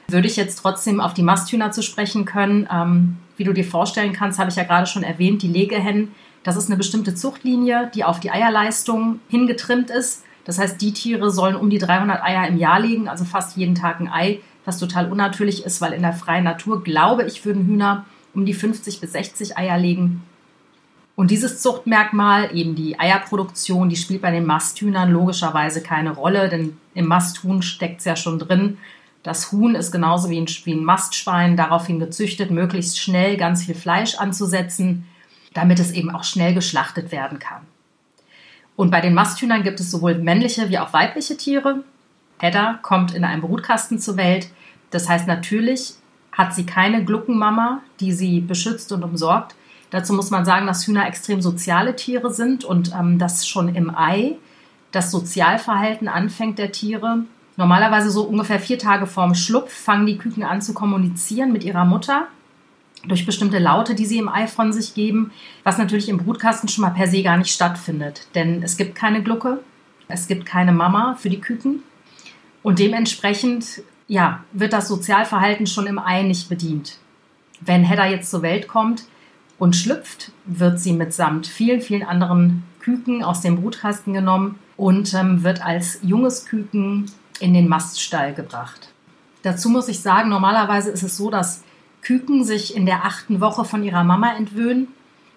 würde ich jetzt trotzdem auf die Masthühner zu sprechen können. Ähm, wie du dir vorstellen kannst, habe ich ja gerade schon erwähnt, die Legehennen, das ist eine bestimmte Zuchtlinie, die auf die Eierleistung hingetrimmt ist. Das heißt, die Tiere sollen um die 300 Eier im Jahr legen, also fast jeden Tag ein Ei, was total unnatürlich ist, weil in der freien Natur, glaube ich, würden Hühner um die 50 bis 60 Eier legen. Und dieses Zuchtmerkmal, eben die Eierproduktion, die spielt bei den Masthühnern logischerweise keine Rolle, denn im Masthuhn steckt es ja schon drin, das Huhn ist genauso wie ein, Mastschwein daraufhin gezüchtet, möglichst schnell ganz viel Fleisch anzusetzen, damit es eben auch schnell geschlachtet werden kann. Und bei den Masthühnern gibt es sowohl männliche wie auch weibliche Tiere. Hedda kommt in einem Brutkasten zur Welt. Das heißt, natürlich hat sie keine Gluckenmama, die sie beschützt und umsorgt. Dazu muss man sagen, dass Hühner extrem soziale Tiere sind und ähm, dass schon im Ei das Sozialverhalten anfängt der Tiere. Normalerweise so ungefähr vier Tage vorm Schlupf fangen die Küken an zu kommunizieren mit ihrer Mutter durch bestimmte Laute, die sie im Ei von sich geben, was natürlich im Brutkasten schon mal per se gar nicht stattfindet. Denn es gibt keine Glucke, es gibt keine Mama für die Küken und dementsprechend ja, wird das Sozialverhalten schon im Ei nicht bedient. Wenn Hedda jetzt zur Welt kommt und schlüpft, wird sie mitsamt vielen, vielen anderen Küken aus dem Brutkasten genommen und ähm, wird als junges Küken in den Maststall gebracht. Dazu muss ich sagen, normalerweise ist es so, dass Küken sich in der achten Woche von ihrer Mama entwöhnen.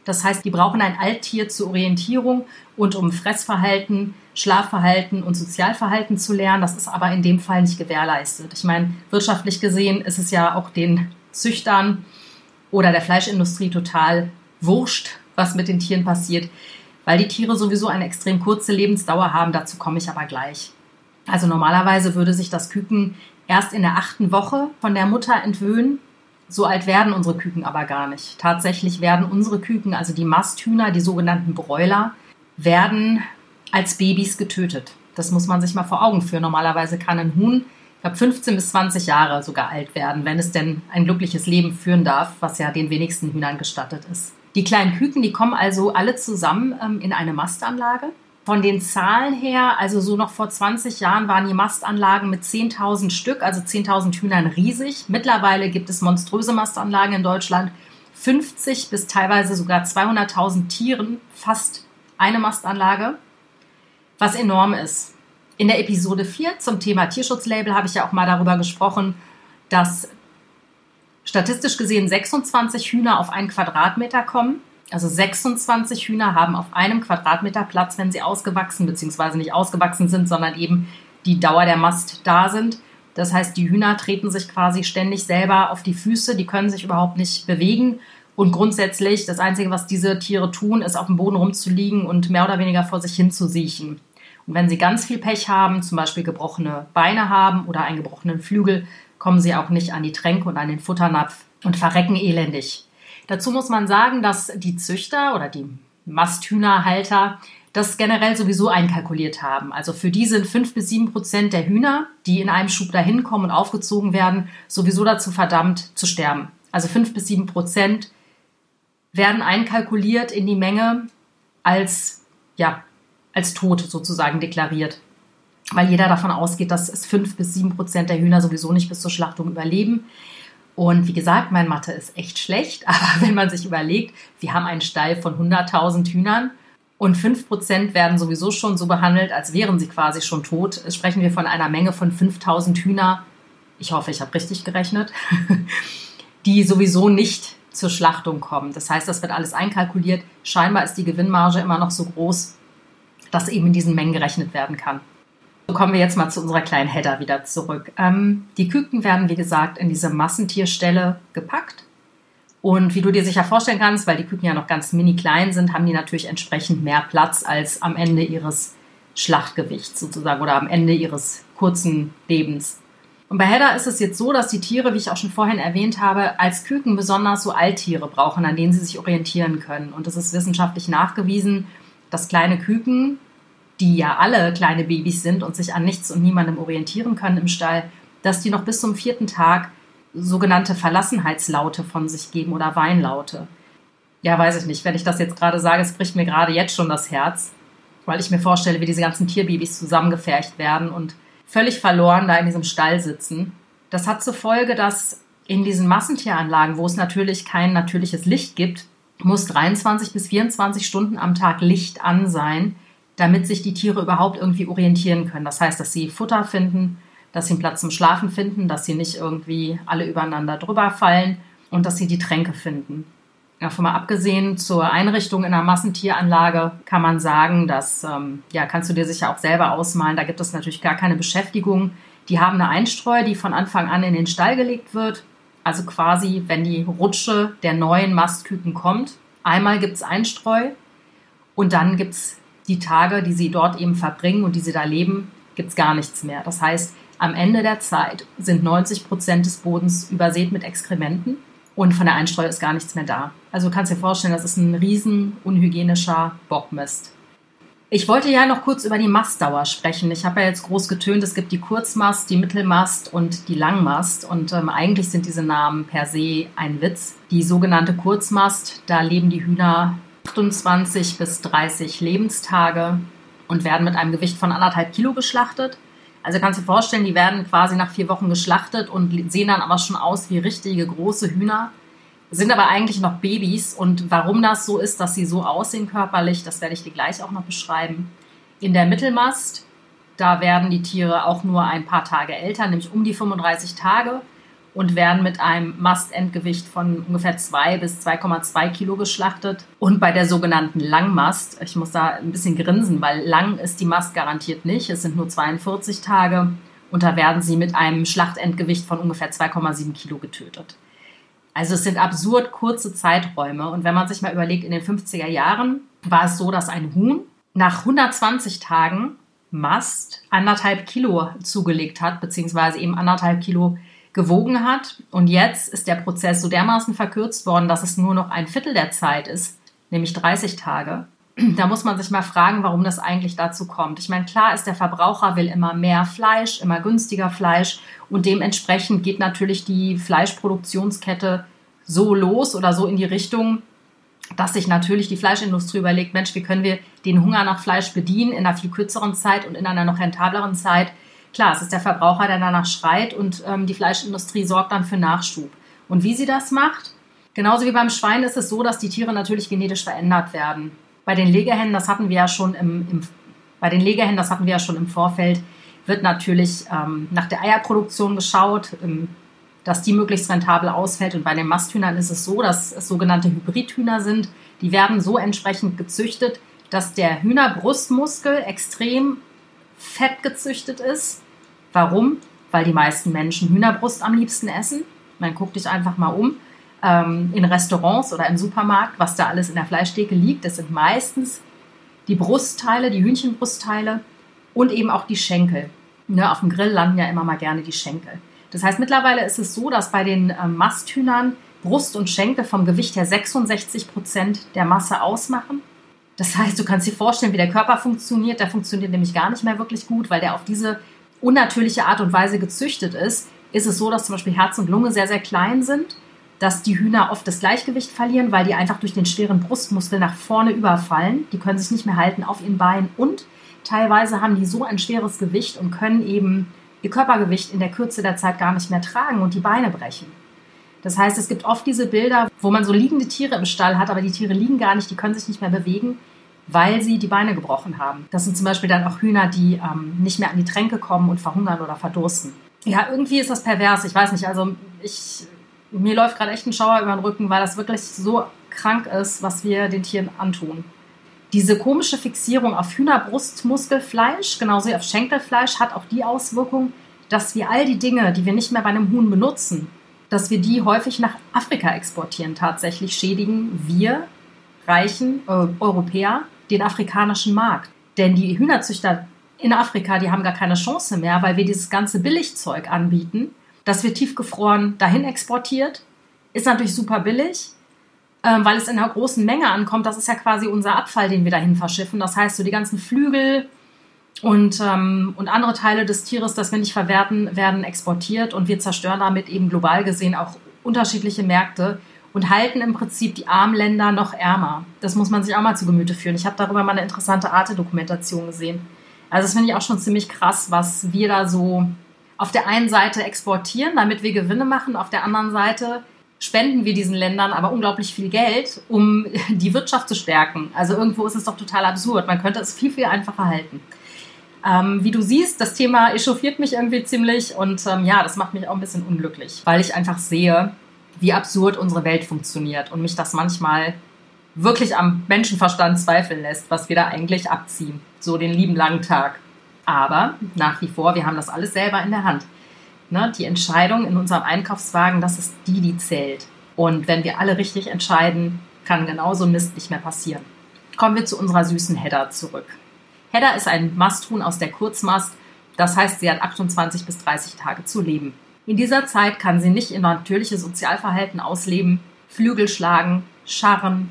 Das heißt, die brauchen ein Alttier zur Orientierung und um Fressverhalten, Schlafverhalten und Sozialverhalten zu lernen. Das ist aber in dem Fall nicht gewährleistet. Ich meine, wirtschaftlich gesehen ist es ja auch den Züchtern oder der Fleischindustrie total wurscht, was mit den Tieren passiert, weil die Tiere sowieso eine extrem kurze Lebensdauer haben. Dazu komme ich aber gleich. Also normalerweise würde sich das Küken erst in der achten Woche von der Mutter entwöhnen so alt werden unsere Küken aber gar nicht. Tatsächlich werden unsere Küken, also die Masthühner, die sogenannten Bräuler, werden als Babys getötet. Das muss man sich mal vor Augen führen. Normalerweise kann ein Huhn, ich glaube, 15 bis 20 Jahre sogar alt werden, wenn es denn ein glückliches Leben führen darf, was ja den wenigsten Hühnern gestattet ist. Die kleinen Küken, die kommen also alle zusammen ähm, in eine Mastanlage von den Zahlen her, also so noch vor 20 Jahren waren die Mastanlagen mit 10.000 Stück, also 10.000 Hühnern riesig. Mittlerweile gibt es monströse Mastanlagen in Deutschland. 50 bis teilweise sogar 200.000 Tieren, fast eine Mastanlage, was enorm ist. In der Episode 4 zum Thema Tierschutzlabel habe ich ja auch mal darüber gesprochen, dass statistisch gesehen 26 Hühner auf einen Quadratmeter kommen. Also 26 Hühner haben auf einem Quadratmeter Platz, wenn sie ausgewachsen bzw. nicht ausgewachsen sind, sondern eben die Dauer der Mast da sind. Das heißt, die Hühner treten sich quasi ständig selber auf die Füße, die können sich überhaupt nicht bewegen. Und grundsätzlich, das Einzige, was diese Tiere tun, ist auf dem Boden rumzuliegen und mehr oder weniger vor sich hin zu siechen. Und wenn sie ganz viel Pech haben, zum Beispiel gebrochene Beine haben oder einen gebrochenen Flügel, kommen sie auch nicht an die Tränke und an den Futternapf und verrecken elendig. Dazu muss man sagen, dass die Züchter oder die Masthühnerhalter das generell sowieso einkalkuliert haben. Also für die sind fünf bis sieben Prozent der Hühner, die in einem Schub dahin kommen und aufgezogen werden, sowieso dazu verdammt zu sterben. Also fünf bis sieben Prozent werden einkalkuliert in die Menge als, ja, als tot sozusagen deklariert. Weil jeder davon ausgeht, dass es fünf bis sieben Prozent der Hühner sowieso nicht bis zur Schlachtung überleben. Und wie gesagt, mein Mathe ist echt schlecht, aber wenn man sich überlegt, wir haben einen Stall von 100.000 Hühnern und 5% werden sowieso schon so behandelt, als wären sie quasi schon tot, sprechen wir von einer Menge von 5.000 Hühner, ich hoffe, ich habe richtig gerechnet, die sowieso nicht zur Schlachtung kommen. Das heißt, das wird alles einkalkuliert. Scheinbar ist die Gewinnmarge immer noch so groß, dass eben in diesen Mengen gerechnet werden kann. Kommen wir jetzt mal zu unserer kleinen Header wieder zurück. Ähm, die Küken werden, wie gesagt, in diese Massentierstelle gepackt. Und wie du dir sicher vorstellen kannst, weil die Küken ja noch ganz mini klein sind, haben die natürlich entsprechend mehr Platz als am Ende ihres Schlachtgewichts sozusagen oder am Ende ihres kurzen Lebens. Und bei Hedda ist es jetzt so, dass die Tiere, wie ich auch schon vorhin erwähnt habe, als Küken besonders so Alttiere brauchen, an denen sie sich orientieren können. Und es ist wissenschaftlich nachgewiesen, dass kleine Küken die ja alle kleine Babys sind und sich an nichts und niemandem orientieren können im Stall, dass die noch bis zum vierten Tag sogenannte Verlassenheitslaute von sich geben oder Weinlaute. Ja, weiß ich nicht. Wenn ich das jetzt gerade sage, es bricht mir gerade jetzt schon das Herz, weil ich mir vorstelle, wie diese ganzen Tierbabys zusammengefercht werden und völlig verloren da in diesem Stall sitzen. Das hat zur Folge, dass in diesen Massentieranlagen, wo es natürlich kein natürliches Licht gibt, muss 23 bis 24 Stunden am Tag Licht an sein, damit sich die Tiere überhaupt irgendwie orientieren können. Das heißt, dass sie Futter finden, dass sie einen Platz zum Schlafen finden, dass sie nicht irgendwie alle übereinander drüber fallen und dass sie die Tränke finden. Davon mal abgesehen zur Einrichtung in einer Massentieranlage kann man sagen, dass, ähm, ja, kannst du dir sicher auch selber ausmalen, da gibt es natürlich gar keine Beschäftigung. Die haben eine Einstreu, die von Anfang an in den Stall gelegt wird. Also quasi, wenn die Rutsche der neuen Mastküken kommt, einmal gibt es Einstreu und dann gibt es die Tage, die sie dort eben verbringen und die sie da leben, gibt es gar nichts mehr. Das heißt, am Ende der Zeit sind 90 Prozent des Bodens übersät mit Exkrementen und von der Einstreu ist gar nichts mehr da. Also du kannst dir vorstellen, das ist ein riesen unhygienischer Bockmist. Ich wollte ja noch kurz über die Mastdauer sprechen. Ich habe ja jetzt groß getönt, es gibt die Kurzmast, die Mittelmast und die Langmast. Und ähm, eigentlich sind diese Namen per se ein Witz. Die sogenannte Kurzmast, da leben die Hühner 28 bis 30 Lebenstage und werden mit einem Gewicht von anderthalb Kilo geschlachtet. Also kannst du dir vorstellen, die werden quasi nach vier Wochen geschlachtet und sehen dann aber schon aus wie richtige große Hühner, sind aber eigentlich noch Babys. Und warum das so ist, dass sie so aussehen körperlich, das werde ich dir gleich auch noch beschreiben. In der Mittelmast, da werden die Tiere auch nur ein paar Tage älter, nämlich um die 35 Tage. Und werden mit einem Mastendgewicht von ungefähr 2 bis 2,2 Kilo geschlachtet. Und bei der sogenannten Langmast, ich muss da ein bisschen grinsen, weil lang ist die Mast garantiert nicht, es sind nur 42 Tage und da werden sie mit einem Schlachtendgewicht von ungefähr 2,7 Kilo getötet. Also es sind absurd kurze Zeiträume. Und wenn man sich mal überlegt, in den 50er Jahren war es so, dass ein Huhn nach 120 Tagen Mast anderthalb Kilo zugelegt hat, beziehungsweise eben anderthalb Kilo gewogen hat. Und jetzt ist der Prozess so dermaßen verkürzt worden, dass es nur noch ein Viertel der Zeit ist, nämlich 30 Tage. Da muss man sich mal fragen, warum das eigentlich dazu kommt. Ich meine, klar ist, der Verbraucher will immer mehr Fleisch, immer günstiger Fleisch und dementsprechend geht natürlich die Fleischproduktionskette so los oder so in die Richtung, dass sich natürlich die Fleischindustrie überlegt, Mensch, wie können wir den Hunger nach Fleisch bedienen in einer viel kürzeren Zeit und in einer noch rentableren Zeit. Klar, es ist der Verbraucher, der danach schreit und ähm, die Fleischindustrie sorgt dann für Nachschub. Und wie sie das macht? Genauso wie beim Schwein ist es so, dass die Tiere natürlich genetisch verändert werden. Bei den Legehennen, das hatten wir ja schon im, im bei den Legehennen, das hatten wir ja schon im Vorfeld, wird natürlich ähm, nach der Eierproduktion geschaut, ähm, dass die möglichst rentabel ausfällt. Und bei den Masthühnern ist es so, dass es sogenannte Hybridhühner sind. Die werden so entsprechend gezüchtet, dass der Hühnerbrustmuskel extrem fett gezüchtet ist. Warum? Weil die meisten Menschen Hühnerbrust am liebsten essen. Man guckt dich einfach mal um. Ähm, in Restaurants oder im Supermarkt, was da alles in der Fleischtheke liegt, das sind meistens die Brustteile, die Hühnchenbrustteile und eben auch die Schenkel. Ne, auf dem Grill landen ja immer mal gerne die Schenkel. Das heißt, mittlerweile ist es so, dass bei den äh, Masthühnern Brust und Schenkel vom Gewicht her 66 Prozent der Masse ausmachen. Das heißt, du kannst dir vorstellen, wie der Körper funktioniert. Der funktioniert nämlich gar nicht mehr wirklich gut, weil der auf diese unnatürliche Art und Weise gezüchtet ist. Ist es so, dass zum Beispiel Herz und Lunge sehr, sehr klein sind, dass die Hühner oft das Gleichgewicht verlieren, weil die einfach durch den schweren Brustmuskel nach vorne überfallen. Die können sich nicht mehr halten auf ihren Beinen und teilweise haben die so ein schweres Gewicht und können eben ihr Körpergewicht in der Kürze der Zeit gar nicht mehr tragen und die Beine brechen. Das heißt, es gibt oft diese Bilder, wo man so liegende Tiere im Stall hat, aber die Tiere liegen gar nicht, die können sich nicht mehr bewegen, weil sie die Beine gebrochen haben. Das sind zum Beispiel dann auch Hühner, die ähm, nicht mehr an die Tränke kommen und verhungern oder verdursten. Ja, irgendwie ist das pervers. Ich weiß nicht, also ich, mir läuft gerade echt ein Schauer über den Rücken, weil das wirklich so krank ist, was wir den Tieren antun. Diese komische Fixierung auf Hühnerbrustmuskelfleisch, genauso wie auf Schenkelfleisch, hat auch die Auswirkung, dass wir all die Dinge, die wir nicht mehr bei einem Huhn benutzen, dass wir die häufig nach Afrika exportieren. Tatsächlich schädigen wir reichen äh, Europäer den afrikanischen Markt. Denn die Hühnerzüchter in Afrika, die haben gar keine Chance mehr, weil wir dieses ganze Billigzeug anbieten, das wir tiefgefroren dahin exportiert. Ist natürlich super billig, ähm, weil es in einer großen Menge ankommt. Das ist ja quasi unser Abfall, den wir dahin verschiffen. Das heißt, so die ganzen Flügel und, ähm, und andere Teile des Tieres, das wir nicht verwerten, werden exportiert und wir zerstören damit eben global gesehen auch unterschiedliche Märkte und halten im Prinzip die armen Länder noch ärmer. Das muss man sich auch mal zu Gemüte führen. Ich habe darüber mal eine interessante Arte-Dokumentation gesehen. Also das finde ich auch schon ziemlich krass, was wir da so auf der einen Seite exportieren, damit wir Gewinne machen, auf der anderen Seite spenden wir diesen Ländern aber unglaublich viel Geld, um die Wirtschaft zu stärken. Also irgendwo ist es doch total absurd. Man könnte es viel, viel einfacher halten. Ähm, wie du siehst, das Thema echauffiert mich irgendwie ziemlich und ähm, ja, das macht mich auch ein bisschen unglücklich, weil ich einfach sehe, wie absurd unsere Welt funktioniert und mich das manchmal wirklich am Menschenverstand zweifeln lässt, was wir da eigentlich abziehen, so den lieben langen Tag. Aber nach wie vor, wir haben das alles selber in der Hand. Ne, die Entscheidung in unserem Einkaufswagen, das ist die, die zählt. Und wenn wir alle richtig entscheiden, kann genauso Mist nicht mehr passieren. Kommen wir zu unserer süßen Hedda zurück. Hedda ist ein Masthuhn aus der Kurzmast. Das heißt, sie hat 28 bis 30 Tage zu leben. In dieser Zeit kann sie nicht ihr natürliches Sozialverhalten ausleben, Flügel schlagen, scharren,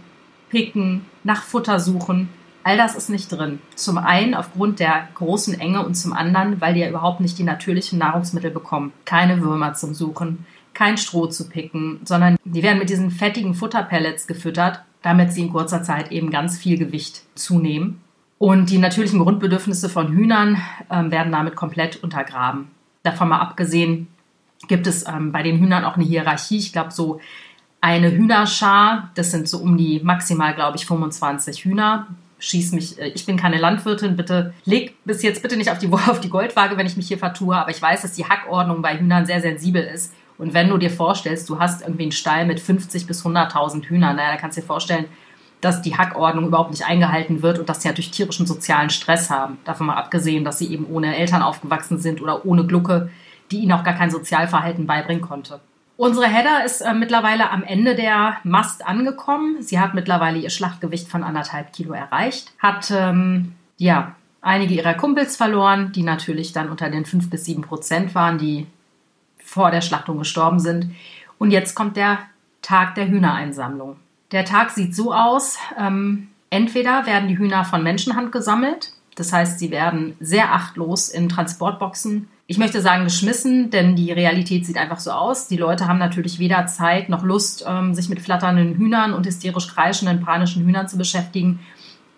picken, nach Futter suchen All das ist nicht drin. Zum einen aufgrund der großen Enge und zum anderen, weil die ja überhaupt nicht die natürlichen Nahrungsmittel bekommen. Keine Würmer zum Suchen, kein Stroh zu picken, sondern die werden mit diesen fettigen Futterpellets gefüttert, damit sie in kurzer Zeit eben ganz viel Gewicht zunehmen. Und die natürlichen Grundbedürfnisse von Hühnern ähm, werden damit komplett untergraben. Davon mal abgesehen gibt es ähm, bei den Hühnern auch eine Hierarchie. Ich glaube, so eine Hühnerschar, das sind so um die maximal, glaube ich, 25 Hühner schieß mich, äh, ich bin keine Landwirtin, bitte leg bis jetzt bitte nicht auf die, auf die Goldwaage, wenn ich mich hier vertue, aber ich weiß, dass die Hackordnung bei Hühnern sehr sensibel ist Und wenn du dir vorstellst, du hast irgendwie einen Stall mit 50 bis 100.000 Hühnern, naja, da kannst du dir vorstellen, dass die Hackordnung überhaupt nicht eingehalten wird und dass sie durch tierischen sozialen Stress haben. Davon mal abgesehen, dass sie eben ohne Eltern aufgewachsen sind oder ohne Glucke, die ihnen auch gar kein Sozialverhalten beibringen konnte. Unsere Hedda ist äh, mittlerweile am Ende der Mast angekommen. Sie hat mittlerweile ihr Schlachtgewicht von anderthalb Kilo erreicht, hat ähm, ja einige ihrer Kumpels verloren, die natürlich dann unter den fünf bis sieben Prozent waren, die vor der Schlachtung gestorben sind. Und jetzt kommt der Tag der Hühnereinsammlung. Der Tag sieht so aus, ähm, entweder werden die Hühner von Menschenhand gesammelt, das heißt, sie werden sehr achtlos in Transportboxen, ich möchte sagen geschmissen, denn die Realität sieht einfach so aus. Die Leute haben natürlich weder Zeit noch Lust, ähm, sich mit flatternden Hühnern und hysterisch kreischenden, panischen Hühnern zu beschäftigen.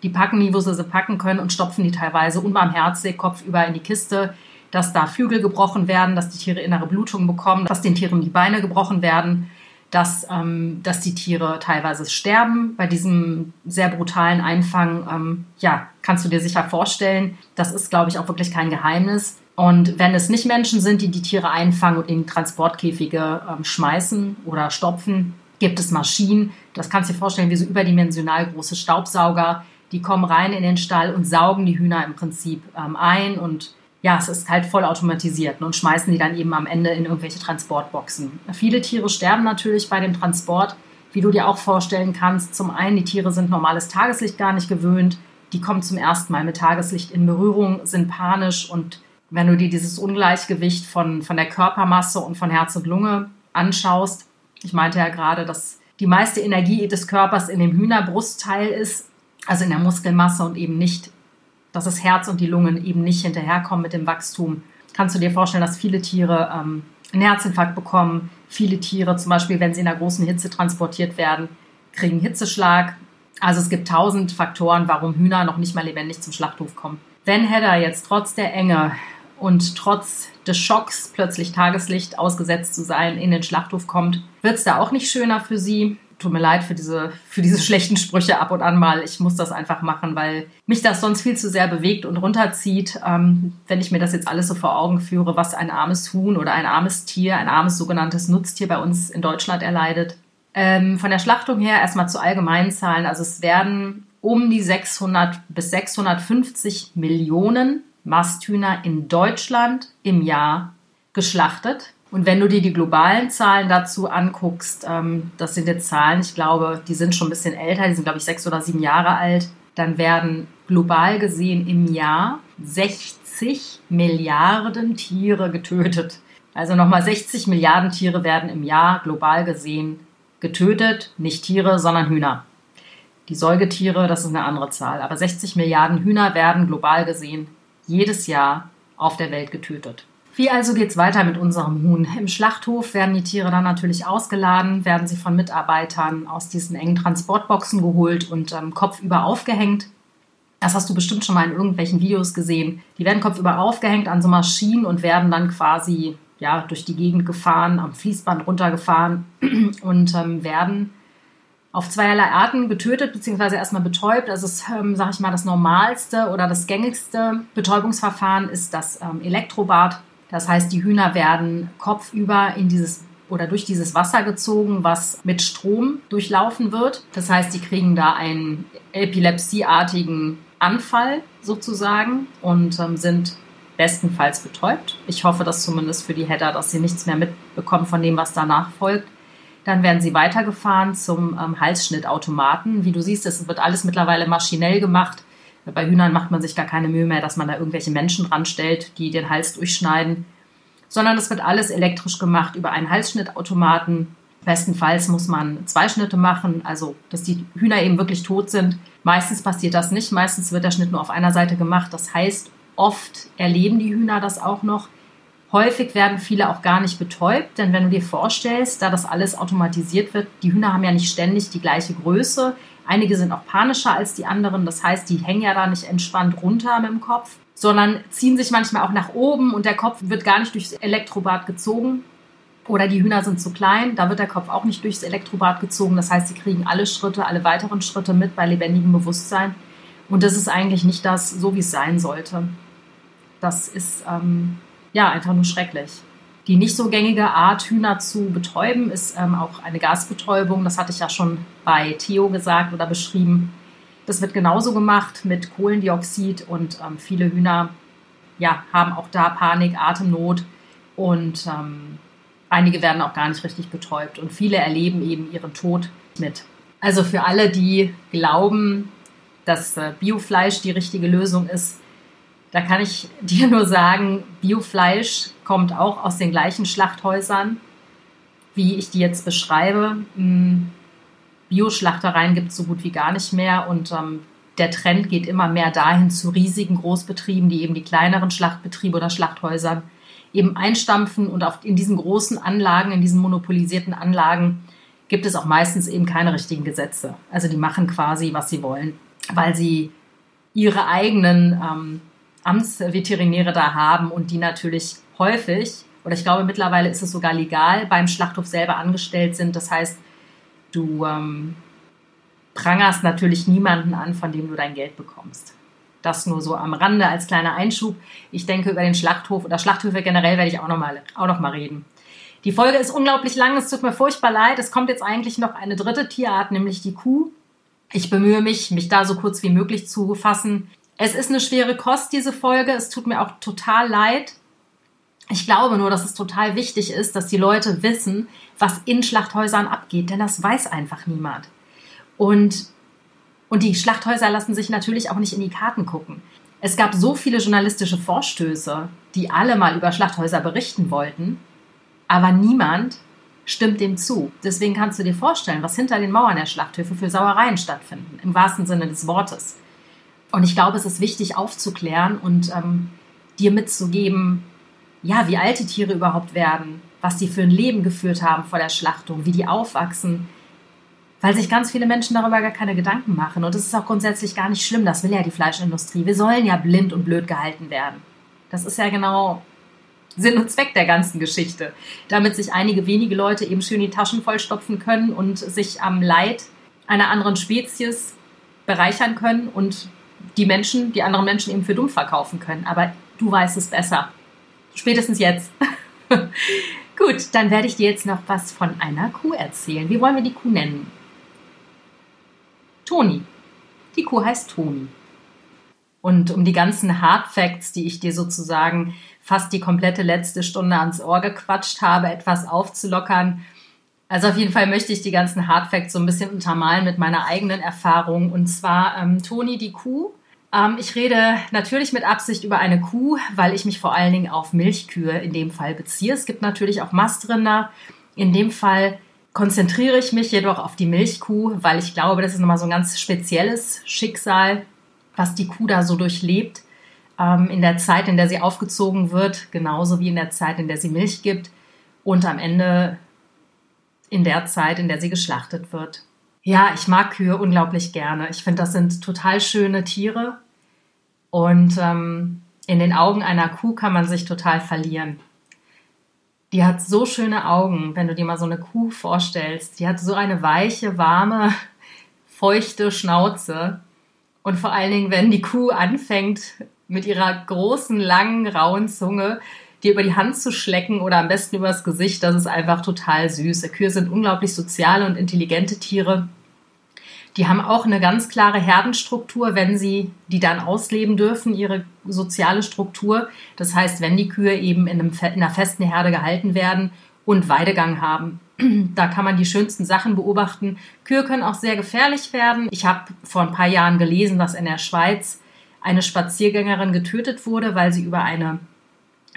Die packen die, wo sie sie packen können und stopfen die teilweise unbarmherzig kopfüber in die Kiste, dass da Flügel gebrochen werden, dass die Tiere innere Blutungen bekommen, dass den Tieren die Beine gebrochen werden dass, ähm, dass die Tiere teilweise sterben. Bei diesem sehr brutalen Einfang, ähm, ja, kannst du dir sicher vorstellen, das ist, glaube ich, auch wirklich kein Geheimnis. Und wenn es nicht Menschen sind, die die Tiere einfangen und in Transportkäfige ähm, schmeißen oder stopfen, gibt es Maschinen. Das kannst du dir vorstellen, wie so überdimensional große Staubsauger. Die kommen rein in den Stall und saugen die Hühner im Prinzip ähm, ein und ja, es ist halt voll automatisiert ne, und schmeißen die dann eben am Ende in irgendwelche Transportboxen. Viele Tiere sterben natürlich bei dem Transport, wie du dir auch vorstellen kannst. Zum einen, die Tiere sind normales Tageslicht gar nicht gewöhnt, die kommen zum ersten Mal mit Tageslicht in Berührung, sind panisch und wenn du dir dieses Ungleichgewicht von, von der Körpermasse und von Herz und Lunge anschaust, ich meinte ja gerade, dass die meiste Energie des Körpers in dem Hühnerbrustteil ist, also in der Muskelmasse und eben nicht dass das Herz und die Lungen eben nicht hinterherkommen mit dem Wachstum. Kannst du dir vorstellen, dass viele Tiere ähm, einen Herzinfarkt bekommen? Viele Tiere, zum Beispiel, wenn sie in einer großen Hitze transportiert werden, kriegen Hitzeschlag. Also es gibt tausend Faktoren, warum Hühner noch nicht mal lebendig zum Schlachthof kommen. Wenn Hedda jetzt trotz der Enge und trotz des Schocks plötzlich Tageslicht ausgesetzt zu sein in den Schlachthof kommt, wird es da auch nicht schöner für sie tut mir leid für diese, für diese schlechten Sprüche ab und an mal. Ich muss das einfach machen, weil mich das sonst viel zu sehr bewegt und runterzieht. Ähm, wenn ich mir das jetzt alles so vor Augen führe, was ein armes Huhn oder ein armes Tier, ein armes sogenanntes Nutztier bei uns in Deutschland erleidet. Ähm, von der Schlachtung her erstmal zu allgemeinen Zahlen. Also es werden um die 600 bis 650 Millionen Masthühner in Deutschland im Jahr geschlachtet. Und wenn du dir die globalen Zahlen dazu anguckst, ähm, das sind jetzt Zahlen, ich glaube, die sind schon ein bisschen älter, die sind, glaube ich, sechs oder sieben Jahre alt, dann werden global gesehen im Jahr 60 Milliarden Tiere getötet. Also nochmal 60 Milliarden Tiere werden im Jahr global gesehen getötet. Nicht Tiere, sondern Hühner. Die Säugetiere, das ist eine andere Zahl. Aber 60 Milliarden Hühner werden global gesehen jedes Jahr auf der Welt getötet. Wie also geht's weiter mit unserem Huhn? Im Schlachthof werden die Tiere dann natürlich ausgeladen, werden sie von Mitarbeitern aus diesen engen Transportboxen geholt und ähm, kopfüber aufgehängt. Das hast du bestimmt schon mal in irgendwelchen Videos gesehen. Die werden kopfüber aufgehängt an so Maschinen und werden dann quasi ja, durch die Gegend gefahren, am Fließband runtergefahren und ähm, werden auf zweierlei Arten getötet bzw. erstmal betäubt. Also, ist, ähm, sage ich mal, das normalste oder das gängigste Betäubungsverfahren ist das ähm, Elektrobad. Das heißt, die Hühner werden kopfüber in dieses oder durch dieses Wasser gezogen, was mit Strom durchlaufen wird. Das heißt, die kriegen da einen epilepsieartigen Anfall sozusagen und ähm, sind bestenfalls betäubt. Ich hoffe das zumindest für die Header, dass sie nichts mehr mitbekommen von dem, was danach folgt. Dann werden sie weitergefahren zum ähm, Halsschnittautomaten. Wie du siehst, es wird alles mittlerweile maschinell gemacht. Bei Hühnern macht man sich gar keine Mühe mehr, dass man da irgendwelche Menschen dran stellt, die den Hals durchschneiden, sondern es wird alles elektrisch gemacht über einen Halsschnittautomaten. Bestenfalls muss man zwei Schnitte machen, also dass die Hühner eben wirklich tot sind. Meistens passiert das nicht, meistens wird der Schnitt nur auf einer Seite gemacht. Das heißt, oft erleben die Hühner das auch noch. Häufig werden viele auch gar nicht betäubt, denn wenn du dir vorstellst, da das alles automatisiert wird, die Hühner haben ja nicht ständig die gleiche Größe, Einige sind auch panischer als die anderen. Das heißt, die hängen ja da nicht entspannt runter mit dem Kopf, sondern ziehen sich manchmal auch nach oben und der Kopf wird gar nicht durchs Elektrobad gezogen. Oder die Hühner sind zu klein, da wird der Kopf auch nicht durchs Elektrobad gezogen. Das heißt, sie kriegen alle Schritte, alle weiteren Schritte mit bei lebendigem Bewusstsein. Und das ist eigentlich nicht das, so wie es sein sollte. Das ist ähm, ja einfach nur schrecklich. Die nicht so gängige Art, Hühner zu betäuben, ist ähm, auch eine Gasbetäubung. Das hatte ich ja schon bei Theo gesagt oder beschrieben. Das wird genauso gemacht mit Kohlendioxid und ähm, viele Hühner ja, haben auch da Panik, Atemnot und ähm, einige werden auch gar nicht richtig betäubt und viele erleben eben ihren Tod mit. Also für alle, die glauben, dass äh, Biofleisch die richtige Lösung ist, da kann ich dir nur sagen, Biofleisch kommt auch aus den gleichen Schlachthäusern, wie ich die jetzt beschreibe. Hm, Bioschlachtereien gibt es so gut wie gar nicht mehr und ähm, der Trend geht immer mehr dahin zu riesigen Großbetrieben, die eben die kleineren Schlachtbetriebe oder Schlachthäuser eben einstampfen und auf, in diesen großen Anlagen, in diesen monopolisierten Anlagen gibt es auch meistens eben keine richtigen Gesetze. Also die machen quasi, was sie wollen, weil sie ihre eigenen ähm, Amtsveterinäre da haben und die natürlich häufig, oder ich glaube mittlerweile ist es sogar legal, beim Schlachthof selber angestellt sind. Das heißt, du ähm, prangerst natürlich niemanden an, von dem du dein Geld bekommst. Das nur so am Rande als kleiner Einschub. Ich denke, über den Schlachthof oder Schlachthöfe generell werde ich auch nochmal auch noch mal reden. Die Folge ist unglaublich lang, es tut mir furchtbar leid. Es kommt jetzt eigentlich noch eine dritte Tierart, nämlich die Kuh. Ich bemühe mich, mich da so kurz wie möglich zu fassen. Es ist eine schwere Kost, diese Folge. Es tut mir auch total leid. Ich glaube nur, dass es total wichtig ist, dass die Leute wissen, was in Schlachthäusern abgeht, denn das weiß einfach niemand. Und, und die Schlachthäuser lassen sich natürlich auch nicht in die Karten gucken. Es gab so viele journalistische Vorstöße, die alle mal über Schlachthäuser berichten wollten, aber niemand stimmt dem zu. Deswegen kannst du dir vorstellen, was hinter den Mauern der Schlachthöfe für Sauereien stattfinden, im wahrsten Sinne des Wortes. Und ich glaube, es ist wichtig aufzuklären und ähm, dir mitzugeben, ja, wie alte Tiere überhaupt werden, was die für ein Leben geführt haben vor der Schlachtung, wie die aufwachsen, weil sich ganz viele Menschen darüber gar keine Gedanken machen. Und das ist auch grundsätzlich gar nicht schlimm, das will ja die Fleischindustrie. Wir sollen ja blind und blöd gehalten werden. Das ist ja genau Sinn und Zweck der ganzen Geschichte, damit sich einige wenige Leute eben schön die Taschen vollstopfen können und sich am Leid einer anderen Spezies bereichern können und die Menschen, die anderen Menschen eben für dumm verkaufen können. Aber du weißt es besser. Spätestens jetzt. Gut, dann werde ich dir jetzt noch was von einer Kuh erzählen. Wie wollen wir die Kuh nennen? Toni. Die Kuh heißt Toni. Und um die ganzen Hard Facts, die ich dir sozusagen fast die komplette letzte Stunde ans Ohr gequatscht habe, etwas aufzulockern. Also auf jeden Fall möchte ich die ganzen Hard Facts so ein bisschen untermalen mit meiner eigenen Erfahrung. Und zwar ähm, Toni die Kuh. Ähm, ich rede natürlich mit Absicht über eine Kuh, weil ich mich vor allen Dingen auf Milchkühe in dem Fall beziehe. Es gibt natürlich auch Mastrinder. In dem Fall konzentriere ich mich jedoch auf die Milchkuh, weil ich glaube, das ist nochmal so ein ganz spezielles Schicksal, was die Kuh da so durchlebt ähm, in der Zeit, in der sie aufgezogen wird, genauso wie in der Zeit, in der sie Milch gibt und am Ende in der Zeit, in der sie geschlachtet wird. Ja, ich mag Kühe unglaublich gerne. Ich finde, das sind total schöne Tiere und ähm, in den Augen einer Kuh kann man sich total verlieren. Die hat so schöne Augen, wenn du dir mal so eine Kuh vorstellst. Die hat so eine weiche, warme, feuchte Schnauze. Und vor allen Dingen, wenn die Kuh anfängt, mit ihrer großen, langen, rauen Zunge dir über die Hand zu schlecken oder am besten übers Gesicht, das ist einfach total süß. Kühe sind unglaublich soziale und intelligente Tiere. Die haben auch eine ganz klare Herdenstruktur, wenn sie die dann ausleben dürfen, ihre soziale Struktur. Das heißt, wenn die Kühe eben in, einem, in einer festen Herde gehalten werden und Weidegang haben. Da kann man die schönsten Sachen beobachten. Kühe können auch sehr gefährlich werden. Ich habe vor ein paar Jahren gelesen, dass in der Schweiz eine Spaziergängerin getötet wurde, weil sie über eine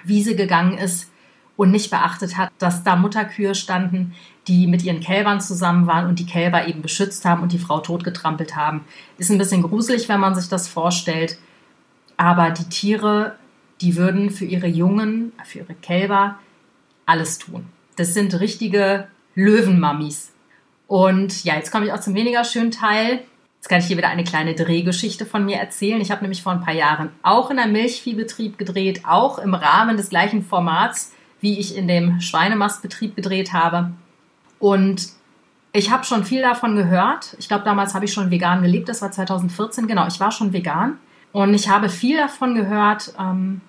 Wiese gegangen ist und nicht beachtet hat, dass da Mutterkühe standen, die mit ihren Kälbern zusammen waren und die Kälber eben beschützt haben und die Frau totgetrampelt haben. Ist ein bisschen gruselig, wenn man sich das vorstellt. Aber die Tiere, die würden für ihre Jungen, für ihre Kälber alles tun. Das sind richtige Löwenmammis. Und ja, jetzt komme ich auch zum weniger schönen Teil. Jetzt kann ich hier wieder eine kleine Drehgeschichte von mir erzählen. Ich habe nämlich vor ein paar Jahren auch in einem Milchviehbetrieb gedreht, auch im Rahmen des gleichen Formats, wie ich in dem Schweinemastbetrieb gedreht habe. Und ich habe schon viel davon gehört. Ich glaube, damals habe ich schon vegan gelebt. Das war 2014. Genau, ich war schon vegan. Und ich habe viel davon gehört, ähm,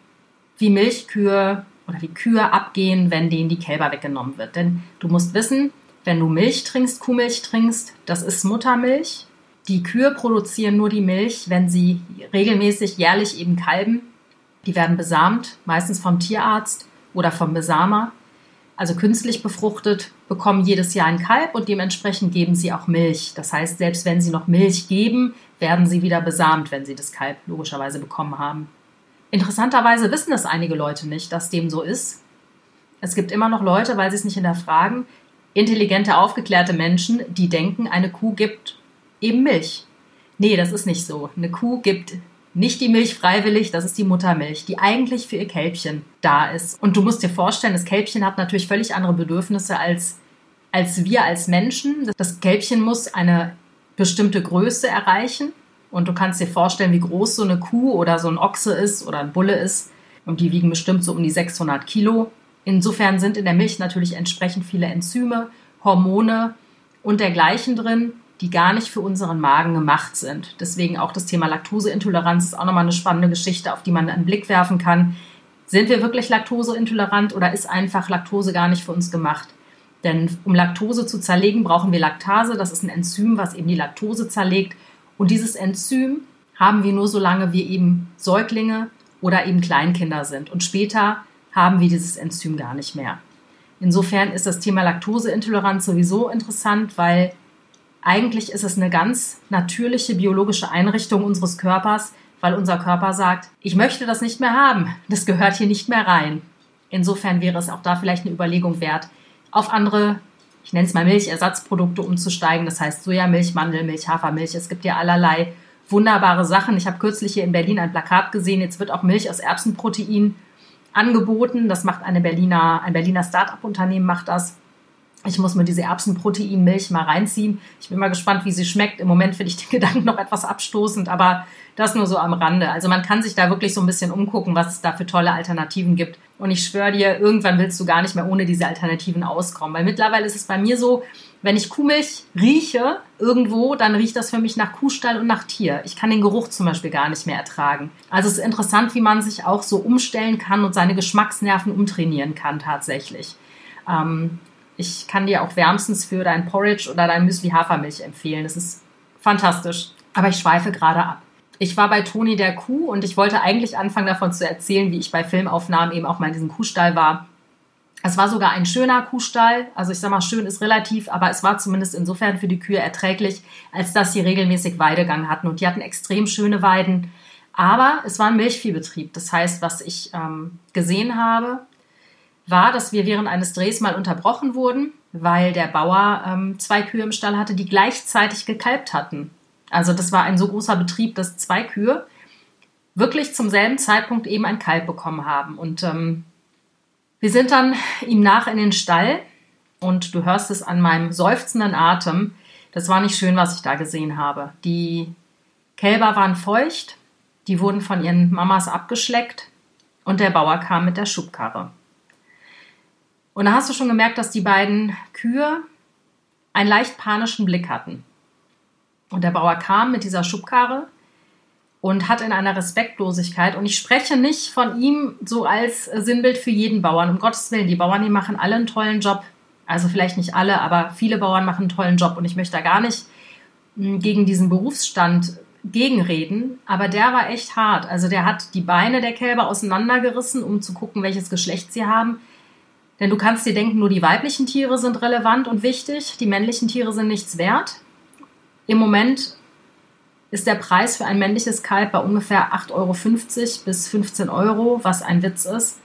wie Milchkühe oder wie Kühe abgehen, wenn denen die Kälber weggenommen wird. Denn du musst wissen, wenn du Milch trinkst, Kuhmilch trinkst, das ist Muttermilch. Die Kühe produzieren nur die Milch, wenn sie regelmäßig jährlich eben kalben. Die werden besamt, meistens vom Tierarzt oder vom Besamer, also künstlich befruchtet, bekommen jedes Jahr ein Kalb und dementsprechend geben sie auch Milch. Das heißt, selbst wenn sie noch Milch geben, werden sie wieder besamt, wenn sie das Kalb logischerweise bekommen haben. Interessanterweise wissen das einige Leute nicht, dass dem so ist. Es gibt immer noch Leute, weil sie es nicht hinterfragen, intelligente, aufgeklärte Menschen, die denken, eine Kuh gibt eben Milch. Nee, das ist nicht so. Eine Kuh gibt nicht die Milch freiwillig, das ist die Muttermilch, die eigentlich für ihr Kälbchen da ist. Und du musst dir vorstellen, das Kälbchen hat natürlich völlig andere Bedürfnisse als, als wir als Menschen. Das Kälbchen muss eine bestimmte Größe erreichen. Und du kannst dir vorstellen, wie groß so eine Kuh oder so ein Ochse ist oder ein Bulle ist. Und die wiegen bestimmt so um die 600 Kilo. Insofern sind in der Milch natürlich entsprechend viele Enzyme, Hormone und dergleichen drin, die gar nicht für unseren Magen gemacht sind. Deswegen auch das Thema Laktoseintoleranz ist auch nochmal eine spannende Geschichte, auf die man einen Blick werfen kann. Sind wir wirklich laktoseintolerant oder ist einfach Laktose gar nicht für uns gemacht? Denn um Laktose zu zerlegen, brauchen wir Laktase. Das ist ein Enzym, was eben die Laktose zerlegt. Und dieses Enzym haben wir nur solange wir eben Säuglinge oder eben Kleinkinder sind. Und später haben wir dieses Enzym gar nicht mehr. Insofern ist das Thema Laktoseintoleranz sowieso interessant, weil eigentlich ist es eine ganz natürliche biologische Einrichtung unseres Körpers, weil unser Körper sagt, ich möchte das nicht mehr haben, das gehört hier nicht mehr rein. Insofern wäre es auch da vielleicht eine Überlegung wert, auf andere, ich nenne es mal Milchersatzprodukte umzusteigen. Das heißt Sojamilch, Mandelmilch, Hafermilch. Es gibt ja allerlei wunderbare Sachen. Ich habe kürzlich hier in Berlin ein Plakat gesehen. Jetzt wird auch Milch aus Erbsenprotein angeboten. Das macht eine Berliner, ein Berliner Start-up-Unternehmen macht das. Ich muss mir diese Erbsenproteinmilch mal reinziehen. Ich bin mal gespannt, wie sie schmeckt. Im Moment finde ich den Gedanken noch etwas abstoßend, aber das nur so am Rande. Also man kann sich da wirklich so ein bisschen umgucken, was es da für tolle Alternativen gibt. Und ich schwöre dir, irgendwann willst du gar nicht mehr ohne diese Alternativen auskommen. Weil mittlerweile ist es bei mir so, wenn ich Kuhmilch rieche irgendwo, dann riecht das für mich nach Kuhstall und nach Tier. Ich kann den Geruch zum Beispiel gar nicht mehr ertragen. Also es ist interessant, wie man sich auch so umstellen kann und seine Geschmacksnerven umtrainieren kann tatsächlich. Ähm, ich kann dir auch wärmstens für dein Porridge oder dein Müsli Hafermilch empfehlen. Das ist fantastisch. Aber ich schweife gerade ab. Ich war bei Toni der Kuh und ich wollte eigentlich anfangen davon zu erzählen, wie ich bei Filmaufnahmen eben auch mal in diesem Kuhstall war. Es war sogar ein schöner Kuhstall. Also ich sag mal, schön ist relativ, aber es war zumindest insofern für die Kühe erträglich, als dass sie regelmäßig Weidegang hatten. Und die hatten extrem schöne Weiden. Aber es war ein Milchviehbetrieb. Das heißt, was ich ähm, gesehen habe, war, dass wir während eines Drehs mal unterbrochen wurden, weil der Bauer ähm, zwei Kühe im Stall hatte, die gleichzeitig gekalbt hatten. Also das war ein so großer Betrieb, dass zwei Kühe wirklich zum selben Zeitpunkt eben ein Kalb bekommen haben. Und ähm, wir sind dann ihm nach in den Stall und du hörst es an meinem seufzenden Atem. Das war nicht schön, was ich da gesehen habe. Die Kälber waren feucht, die wurden von ihren Mamas abgeschleckt und der Bauer kam mit der Schubkarre. Und da hast du schon gemerkt, dass die beiden Kühe einen leicht panischen Blick hatten. Und der Bauer kam mit dieser Schubkarre und hat in einer Respektlosigkeit, und ich spreche nicht von ihm so als Sinnbild für jeden Bauern, um Gottes Willen, die Bauern, die machen alle einen tollen Job. Also vielleicht nicht alle, aber viele Bauern machen einen tollen Job und ich möchte da gar nicht hm, gegen diesen Berufsstand gegenreden, aber der war echt hart. Also der hat die Beine der Kälber auseinandergerissen, um zu gucken, welches Geschlecht sie haben. Denn du kannst dir denken, nur die weiblichen Tiere sind relevant und wichtig, die männlichen Tiere sind nichts wert. Im Moment ist der Preis für ein männliches Kalb bei ungefähr 8,50 Euro bis 15 Euro, was ein Witz ist.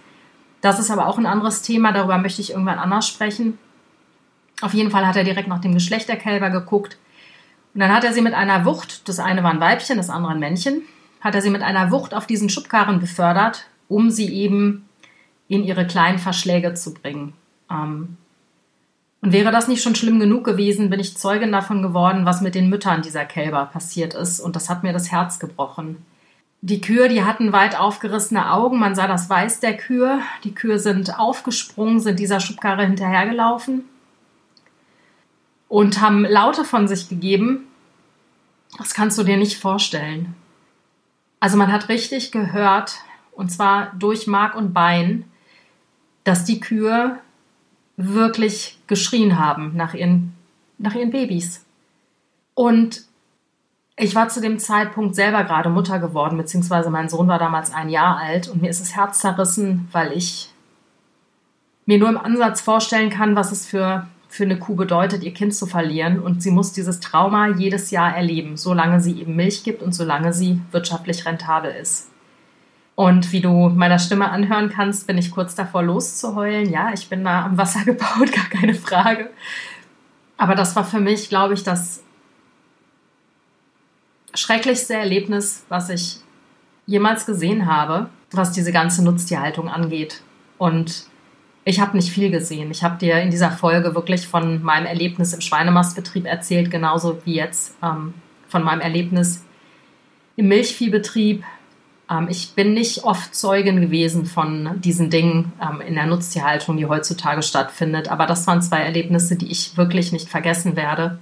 Das ist aber auch ein anderes Thema, darüber möchte ich irgendwann anders sprechen. Auf jeden Fall hat er direkt nach dem Geschlecht der Kälber geguckt. Und dann hat er sie mit einer Wucht, das eine war ein Weibchen, das andere ein Männchen, hat er sie mit einer Wucht auf diesen Schubkarren befördert, um sie eben in ihre kleinen Verschläge zu bringen. Ähm, und wäre das nicht schon schlimm genug gewesen, bin ich Zeugin davon geworden, was mit den Müttern dieser Kälber passiert ist. Und das hat mir das Herz gebrochen. Die Kühe, die hatten weit aufgerissene Augen. Man sah das Weiß der Kühe. Die Kühe sind aufgesprungen, sind dieser Schubkarre hinterhergelaufen und haben Laute von sich gegeben. Das kannst du dir nicht vorstellen. Also man hat richtig gehört, und zwar durch Mark und Bein, dass die Kühe wirklich geschrien haben nach ihren, nach ihren Babys. Und ich war zu dem Zeitpunkt selber gerade Mutter geworden, beziehungsweise mein Sohn war damals ein Jahr alt und mir ist das Herz zerrissen, weil ich mir nur im Ansatz vorstellen kann, was es für, für eine Kuh bedeutet, ihr Kind zu verlieren. Und sie muss dieses Trauma jedes Jahr erleben, solange sie eben Milch gibt und solange sie wirtschaftlich rentabel ist. Und wie du meiner Stimme anhören kannst, bin ich kurz davor loszuheulen. Ja, ich bin da am Wasser gebaut, gar keine Frage. Aber das war für mich, glaube ich, das schrecklichste Erlebnis, was ich jemals gesehen habe, was diese ganze Nutztierhaltung angeht. Und ich habe nicht viel gesehen. Ich habe dir in dieser Folge wirklich von meinem Erlebnis im Schweinemastbetrieb erzählt, genauso wie jetzt ähm, von meinem Erlebnis im Milchviehbetrieb. Ähm, ich bin nicht oft Zeugin gewesen von diesen Dingen ähm, in der Nutztierhaltung, die heutzutage stattfindet. Aber das waren zwei Erlebnisse, die ich wirklich nicht vergessen werde.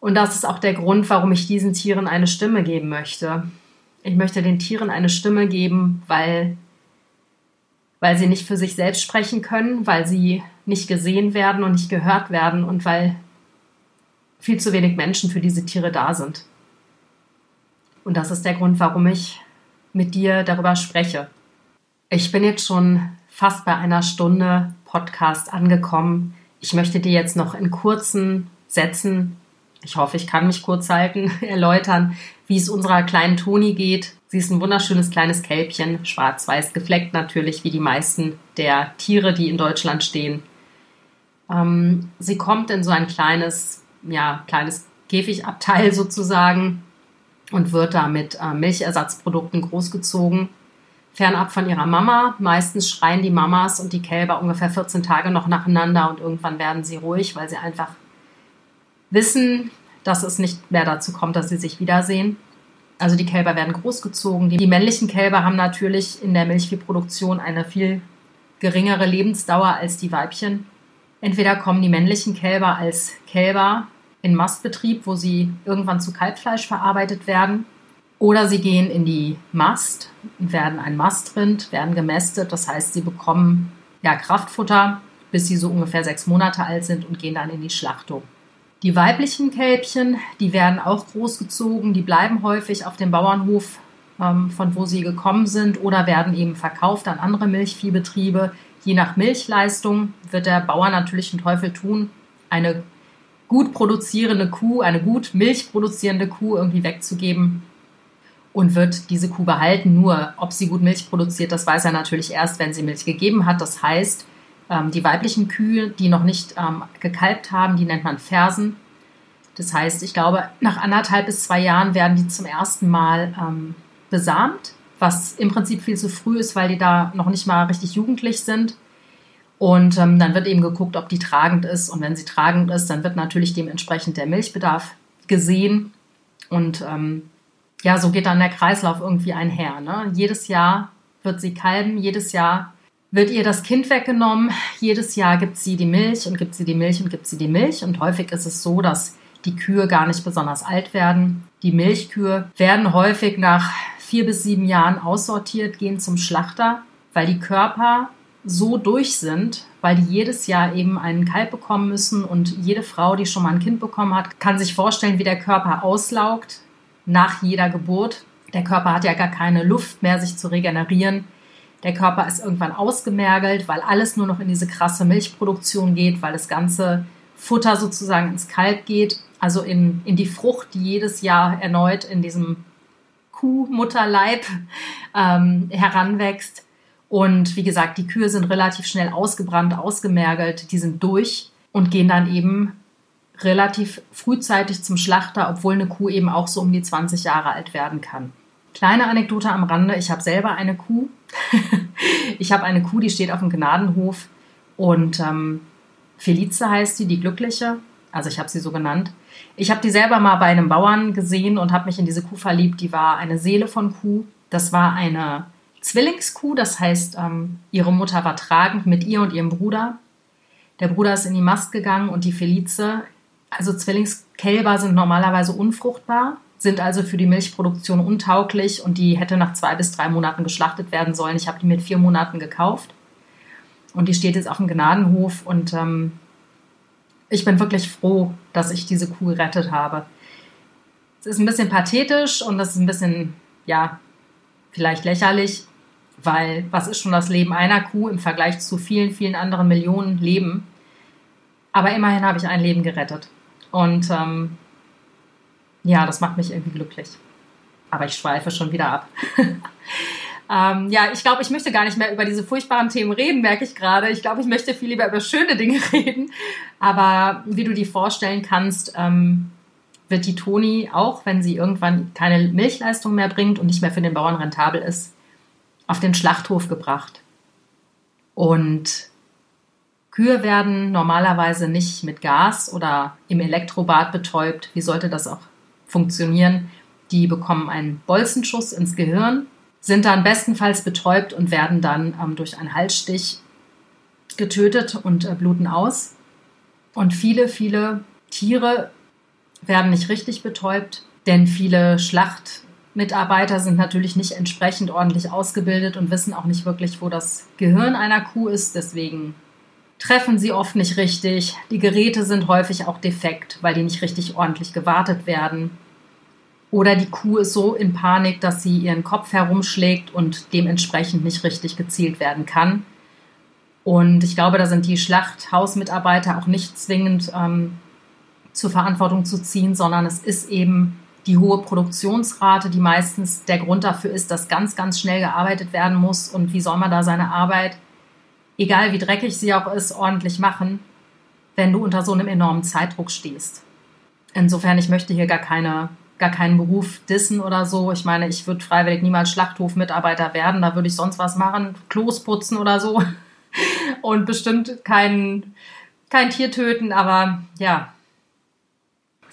Und das ist auch der Grund, warum ich diesen Tieren eine Stimme geben möchte. Ich möchte den Tieren eine Stimme geben, weil weil sie nicht für sich selbst sprechen können, weil sie nicht gesehen werden und nicht gehört werden und weil viel zu wenig Menschen für diese Tiere da sind. Und das ist der Grund, warum ich mit dir darüber spreche. Ich bin jetzt schon fast bei einer Stunde Podcast angekommen. Ich möchte dir jetzt noch in kurzen Sätzen, ich hoffe, ich kann mich kurz halten, erläutern, wie es unserer kleinen Toni geht, Sie ist ein wunderschönes kleines Kälbchen, schwarz-weiß gefleckt natürlich, wie die meisten der Tiere, die in Deutschland stehen. Ähm, sie kommt in so ein kleines, ja, kleines Käfigabteil sozusagen und wird da mit äh, Milchersatzprodukten großgezogen. Fernab von ihrer Mama. Meistens schreien die Mamas und die Kälber ungefähr 14 Tage noch nacheinander und irgendwann werden sie ruhig, weil sie einfach wissen, dass es nicht mehr dazu kommt, dass sie sich wiedersehen. Also die Kälber werden großgezogen. Die, männlichen Kälber haben natürlich in der Milchviehproduktion eine viel geringere Lebensdauer als die Weibchen. Entweder kommen die männlichen Kälber als Kälber in Mastbetrieb, wo sie irgendwann zu Kalbfleisch verarbeitet werden, oder sie gehen in die Mast, werden ein Mastrind, werden gemästet. Das heißt, sie bekommen ja Kraftfutter, bis sie so ungefähr sechs Monate alt sind und gehen dann in die Schlachtung. Die weiblichen Kälbchen, die werden auch großgezogen, die bleiben häufig auf dem Bauernhof, ähm, von wo sie gekommen sind, oder werden eben verkauft an andere Milchviehbetriebe. Je nach Milchleistung wird der Bauer natürlich einen Teufel tun, eine gut produzierende Kuh, eine gut milchproduzierende Kuh irgendwie wegzugeben und wird diese Kuh behalten. Nur, ob sie gut Milch produziert, das weiß er natürlich erst, wenn sie Milch gegeben hat. Das heißt, ähm, die weiblichen Kühe, die noch nicht ähm, gekalbt haben, die nennt man Fersen. Das heißt, ich glaube, nach anderthalb bis zwei Jahren werden die zum ersten Mal ähm, besamt, was im Prinzip viel zu früh ist, weil die da noch nicht mal richtig jugendlich sind. Und ähm, dann wird eben geguckt, ob die tragend ist. Und wenn sie tragend ist, dann wird natürlich dementsprechend der Milchbedarf gesehen. Und ähm, ja, so geht dann der Kreislauf irgendwie einher. Ne? Jedes Jahr wird sie kalben, jedes Jahr wird ihr das Kind weggenommen. Jedes Jahr gibt sie die Milch und gibt sie die Milch und gibt sie die Milch. Und häufig ist es so, dass die Kühe gar nicht besonders alt werden. Die Milchkühe werden häufig nach vier bis sieben Jahren aussortiert, gehen zum Schlachter, weil die Körper so durch sind, weil die jedes Jahr eben einen Kalb bekommen müssen und jede Frau, die schon mal ein Kind bekommen hat, kann sich vorstellen, wie der Körper auslaugt nach jeder Geburt. Der Körper hat ja gar keine Luft mehr, sich zu regenerieren. Der Körper ist irgendwann ausgemergelt, weil alles nur noch in diese krasse Milchproduktion geht, weil das ganze Futter sozusagen ins Kalb geht, also in, in die Frucht, die jedes Jahr erneut in diesem Kuhmutterleib ähm, heranwächst. Und wie gesagt, die Kühe sind relativ schnell ausgebrannt, ausgemergelt, die sind durch und gehen dann eben relativ frühzeitig zum Schlachter, obwohl eine Kuh eben auch so um die 20 Jahre alt werden kann. Kleine Anekdote am Rande, ich habe selber eine Kuh. ich habe eine Kuh, die steht auf dem Gnadenhof und ähm, Felice heißt sie, die Glückliche. Also ich habe sie so genannt. Ich habe die selber mal bei einem Bauern gesehen und habe mich in diese Kuh verliebt. Die war eine Seele von Kuh. Das war eine Zwillingskuh, das heißt, ähm, ihre Mutter war tragend mit ihr und ihrem Bruder. Der Bruder ist in die Mast gegangen und die Felice, also Zwillingskälber sind normalerweise unfruchtbar sind also für die Milchproduktion untauglich und die hätte nach zwei bis drei Monaten geschlachtet werden sollen. Ich habe die mit vier Monaten gekauft. Und die steht jetzt auf dem Gnadenhof und ähm, ich bin wirklich froh, dass ich diese Kuh gerettet habe. Es ist ein bisschen pathetisch und das ist ein bisschen, ja, vielleicht lächerlich, weil was ist schon das Leben einer Kuh im Vergleich zu vielen, vielen anderen Millionen Leben? Aber immerhin habe ich ein Leben gerettet. Und ähm, ja, das macht mich irgendwie glücklich. Aber ich schweife schon wieder ab. ähm, ja, ich glaube, ich möchte gar nicht mehr über diese furchtbaren Themen reden, merke ich gerade. Ich glaube, ich möchte viel lieber über schöne Dinge reden. Aber wie du dir vorstellen kannst, ähm, wird die Toni, auch wenn sie irgendwann keine Milchleistung mehr bringt und nicht mehr für den Bauern rentabel ist, auf den Schlachthof gebracht. Und Kühe werden normalerweise nicht mit Gas oder im Elektrobad betäubt. Wie sollte das auch funktionieren? Die bekommen einen Bolzenschuss ins Gehirn, sind dann bestenfalls betäubt und werden dann ähm, durch einen Halsstich getötet und äh, bluten aus. Und viele, viele Tiere werden nicht richtig betäubt, denn viele Schlachtmitarbeiter sind natürlich nicht entsprechend ordentlich ausgebildet und wissen auch nicht wirklich, wo das Gehirn einer Kuh ist. Deswegen treffen sie oft nicht richtig. Die Geräte sind häufig auch defekt, weil die nicht richtig ordentlich gewartet werden. Oder die Kuh ist so in Panik, dass sie ihren Kopf herumschlägt und dementsprechend nicht richtig gezielt werden kann. Und ich glaube, da sind die Schlachthausmitarbeiter auch nicht zwingend ähm, zur Verantwortung zu ziehen, sondern es ist eben die hohe Produktionsrate, die meistens der Grund dafür ist, dass ganz, ganz schnell gearbeitet werden muss. Und wie soll man da seine Arbeit, egal wie dreckig sie auch ist, ordentlich machen, wenn du unter so einem enormen Zeitdruck stehst? Insofern, ich möchte hier gar keine gar keinen Beruf dissen oder so. Ich meine, ich würde freiwillig niemals Schlachthofmitarbeiter werden. Da würde ich sonst was machen, Klos putzen oder so. Und bestimmt kein, kein Tier töten. Aber ja,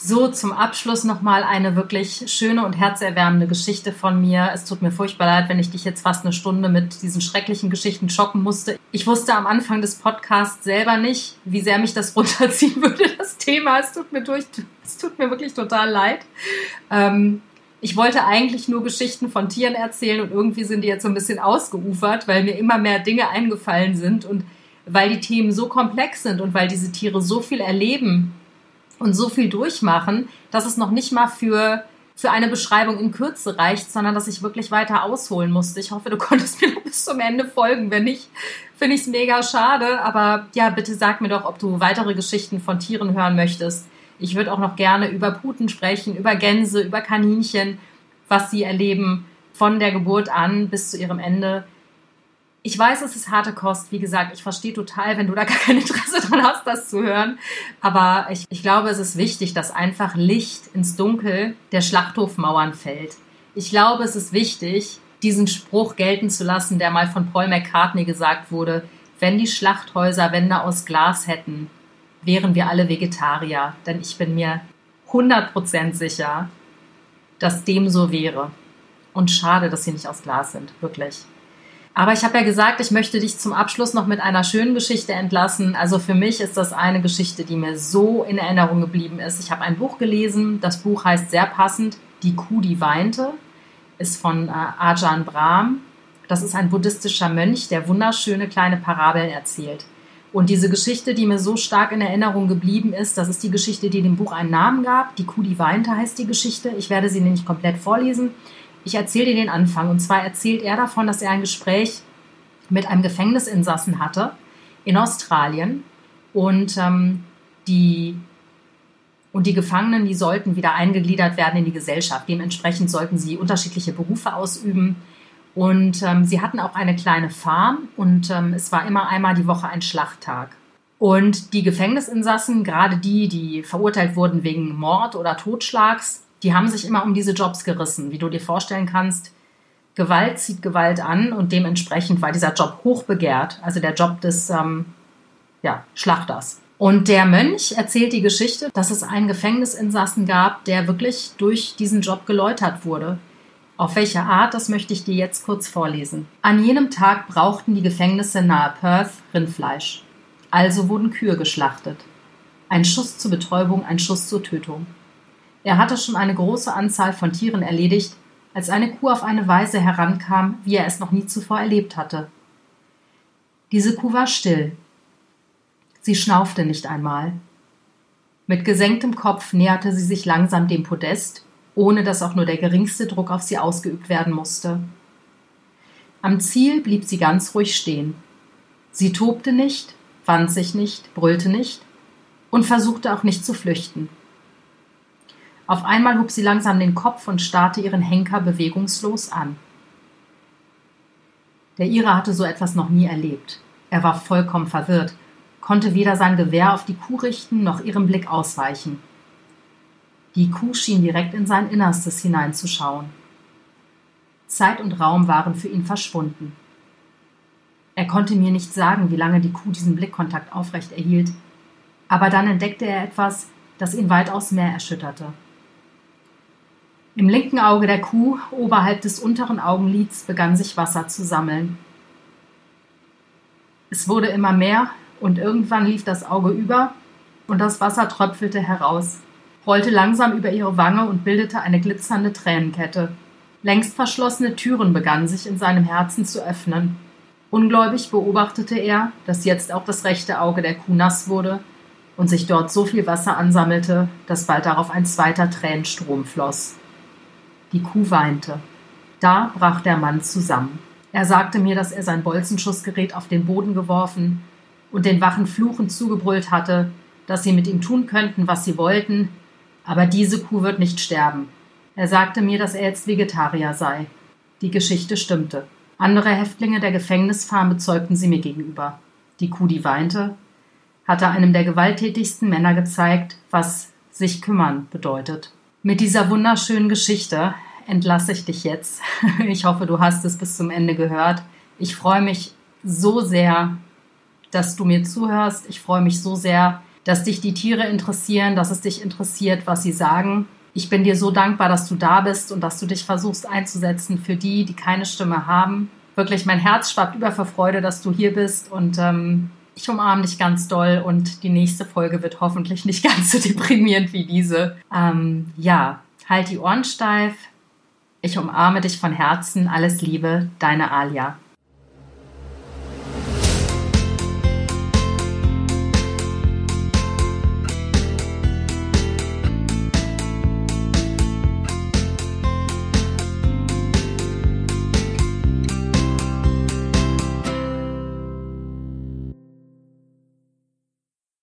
so, zum Abschluss nochmal eine wirklich schöne und herzerwärmende Geschichte von mir. Es tut mir furchtbar leid, wenn ich dich jetzt fast eine Stunde mit diesen schrecklichen Geschichten schocken musste. Ich wusste am Anfang des Podcasts selber nicht, wie sehr mich das runterziehen würde, das Thema. Es tut mir, durch, es tut mir wirklich total leid. Ähm, ich wollte eigentlich nur Geschichten von Tieren erzählen und irgendwie sind die jetzt so ein bisschen ausgeufert, weil mir immer mehr Dinge eingefallen sind und weil die Themen so komplex sind und weil diese Tiere so viel erleben und so viel durchmachen, dass es noch nicht mal für, für eine Beschreibung in Kürze reicht, sondern dass ich wirklich weiter ausholen musste. Ich hoffe, du konntest mir bis zum Ende folgen. Wenn nicht, finde ich es mega schade. Aber ja, bitte sag mir doch, ob du weitere Geschichten von Tieren hören möchtest. Ich würde auch noch gerne über Puten sprechen, über Gänse, über Kaninchen, was sie erleben von der Geburt an bis zu ihrem Ende ich weiß, es ist harte Kost. Wie gesagt, ich verstehe total, wenn du da gar kein Interesse dran hast, das zu hören. Aber ich, ich glaube, es ist wichtig, dass einfach Licht ins Dunkel der Schlachthofmauern fällt. Ich glaube, es ist wichtig, diesen Spruch gelten zu lassen, der mal von Paul McCartney gesagt wurde, wenn die Schlachthäuser Wände aus Glas hätten, wären wir alle Vegetarier. Denn ich bin mir 100% sicher, dass dem so wäre. Und schade, dass sie nicht aus Glas sind, wirklich. Aber ich habe ja gesagt, ich möchte dich zum Abschluss noch mit einer schönen Geschichte entlassen. Also für mich ist das eine Geschichte, die mir so in Erinnerung geblieben ist. Ich habe ein Buch gelesen, das Buch heißt sehr passend Die Kuh, die weinte, ist von äh, Ajahn Brahm. Das ist ein buddhistischer Mönch, der wunderschöne kleine Parabeln erzählt. Und diese Geschichte, die mir so stark in Erinnerung geblieben ist, das ist die Geschichte, die dem Buch einen Namen gab. Die Kuh, die weinte heißt die Geschichte. Ich werde sie nämlich komplett vorlesen. Ich erzähle dir den Anfang. Und zwar erzählt er davon, dass er ein Gespräch mit einem Gefängnisinsassen hatte in Australien. Und ähm, die und die Gefangenen, die sollten wieder eingegliedert werden in die Gesellschaft. Dementsprechend sollten sie unterschiedliche Berufe ausüben. Und ähm, sie hatten auch eine kleine Farm und ähm, es war immer einmal die Woche ein Schlachttag. Und die Gefängnisinsassen, gerade die, die verurteilt wurden wegen Mord oder Totschlags, die haben sich immer um diese Jobs gerissen. Wie du dir vorstellen kannst, Gewalt zieht Gewalt an und dementsprechend war dieser Job hoch begehrt, also der Job des ähm, ja, Schlachters. Und der Mönch erzählt die Geschichte, dass es einen Gefängnisinsassen gab, der wirklich durch diesen Job geläutert wurde. Auf welche Art, das möchte ich dir jetzt kurz vorlesen. An jenem Tag brauchten die Gefängnisse nahe Perth Rindfleisch. Also wurden Kühe geschlachtet. Ein Schuss zur Betäubung, ein Schuss zur Tötung. Er hatte schon eine große Anzahl von Tieren erledigt, als eine Kuh auf eine Weise herankam, wie er es noch nie zuvor erlebt hatte. Diese Kuh war still. Sie schnaufte nicht einmal. Mit gesenktem Kopf näherte sie sich langsam dem Podest, ohne dass auch nur der geringste Druck auf sie ausgeübt werden musste. Am Ziel blieb sie ganz ruhig stehen. Sie tobte nicht, wand sich nicht, brüllte nicht und versuchte auch nicht zu flüchten. Auf einmal hob sie langsam den Kopf und starrte ihren Henker bewegungslos an. Der Ire hatte so etwas noch nie erlebt. Er war vollkommen verwirrt, konnte weder sein Gewehr auf die Kuh richten noch ihrem Blick ausweichen. Die Kuh schien direkt in sein Innerstes hineinzuschauen. Zeit und Raum waren für ihn verschwunden. Er konnte mir nicht sagen, wie lange die Kuh diesen Blickkontakt aufrecht erhielt, aber dann entdeckte er etwas, das ihn weitaus mehr erschütterte. Im linken Auge der Kuh, oberhalb des unteren Augenlids, begann sich Wasser zu sammeln. Es wurde immer mehr und irgendwann lief das Auge über und das Wasser tröpfelte heraus, rollte langsam über ihre Wange und bildete eine glitzernde Tränenkette. Längst verschlossene Türen begannen sich in seinem Herzen zu öffnen. Ungläubig beobachtete er, dass jetzt auch das rechte Auge der Kuh nass wurde und sich dort so viel Wasser ansammelte, dass bald darauf ein zweiter Tränenstrom floss. Die Kuh weinte. Da brach der Mann zusammen. Er sagte mir, dass er sein Bolzenschussgerät auf den Boden geworfen und den Wachen fluchend zugebrüllt hatte, dass sie mit ihm tun könnten, was sie wollten, aber diese Kuh wird nicht sterben. Er sagte mir, dass er jetzt Vegetarier sei. Die Geschichte stimmte. Andere Häftlinge der Gefängnisfarm bezeugten sie mir gegenüber. Die Kuh, die weinte, hatte einem der gewalttätigsten Männer gezeigt, was sich kümmern bedeutet. Mit dieser wunderschönen Geschichte entlasse ich dich jetzt. Ich hoffe, du hast es bis zum Ende gehört. Ich freue mich so sehr, dass du mir zuhörst. Ich freue mich so sehr, dass dich die Tiere interessieren, dass es dich interessiert, was sie sagen. Ich bin dir so dankbar, dass du da bist und dass du dich versuchst einzusetzen für die, die keine Stimme haben. Wirklich, mein Herz schwappt über vor Freude, dass du hier bist und ähm, ich umarme dich ganz doll und die nächste Folge wird hoffentlich nicht ganz so deprimierend wie diese. Ähm, ja, halt die Ohren steif. Ich umarme dich von Herzen. Alles Liebe, deine Alia.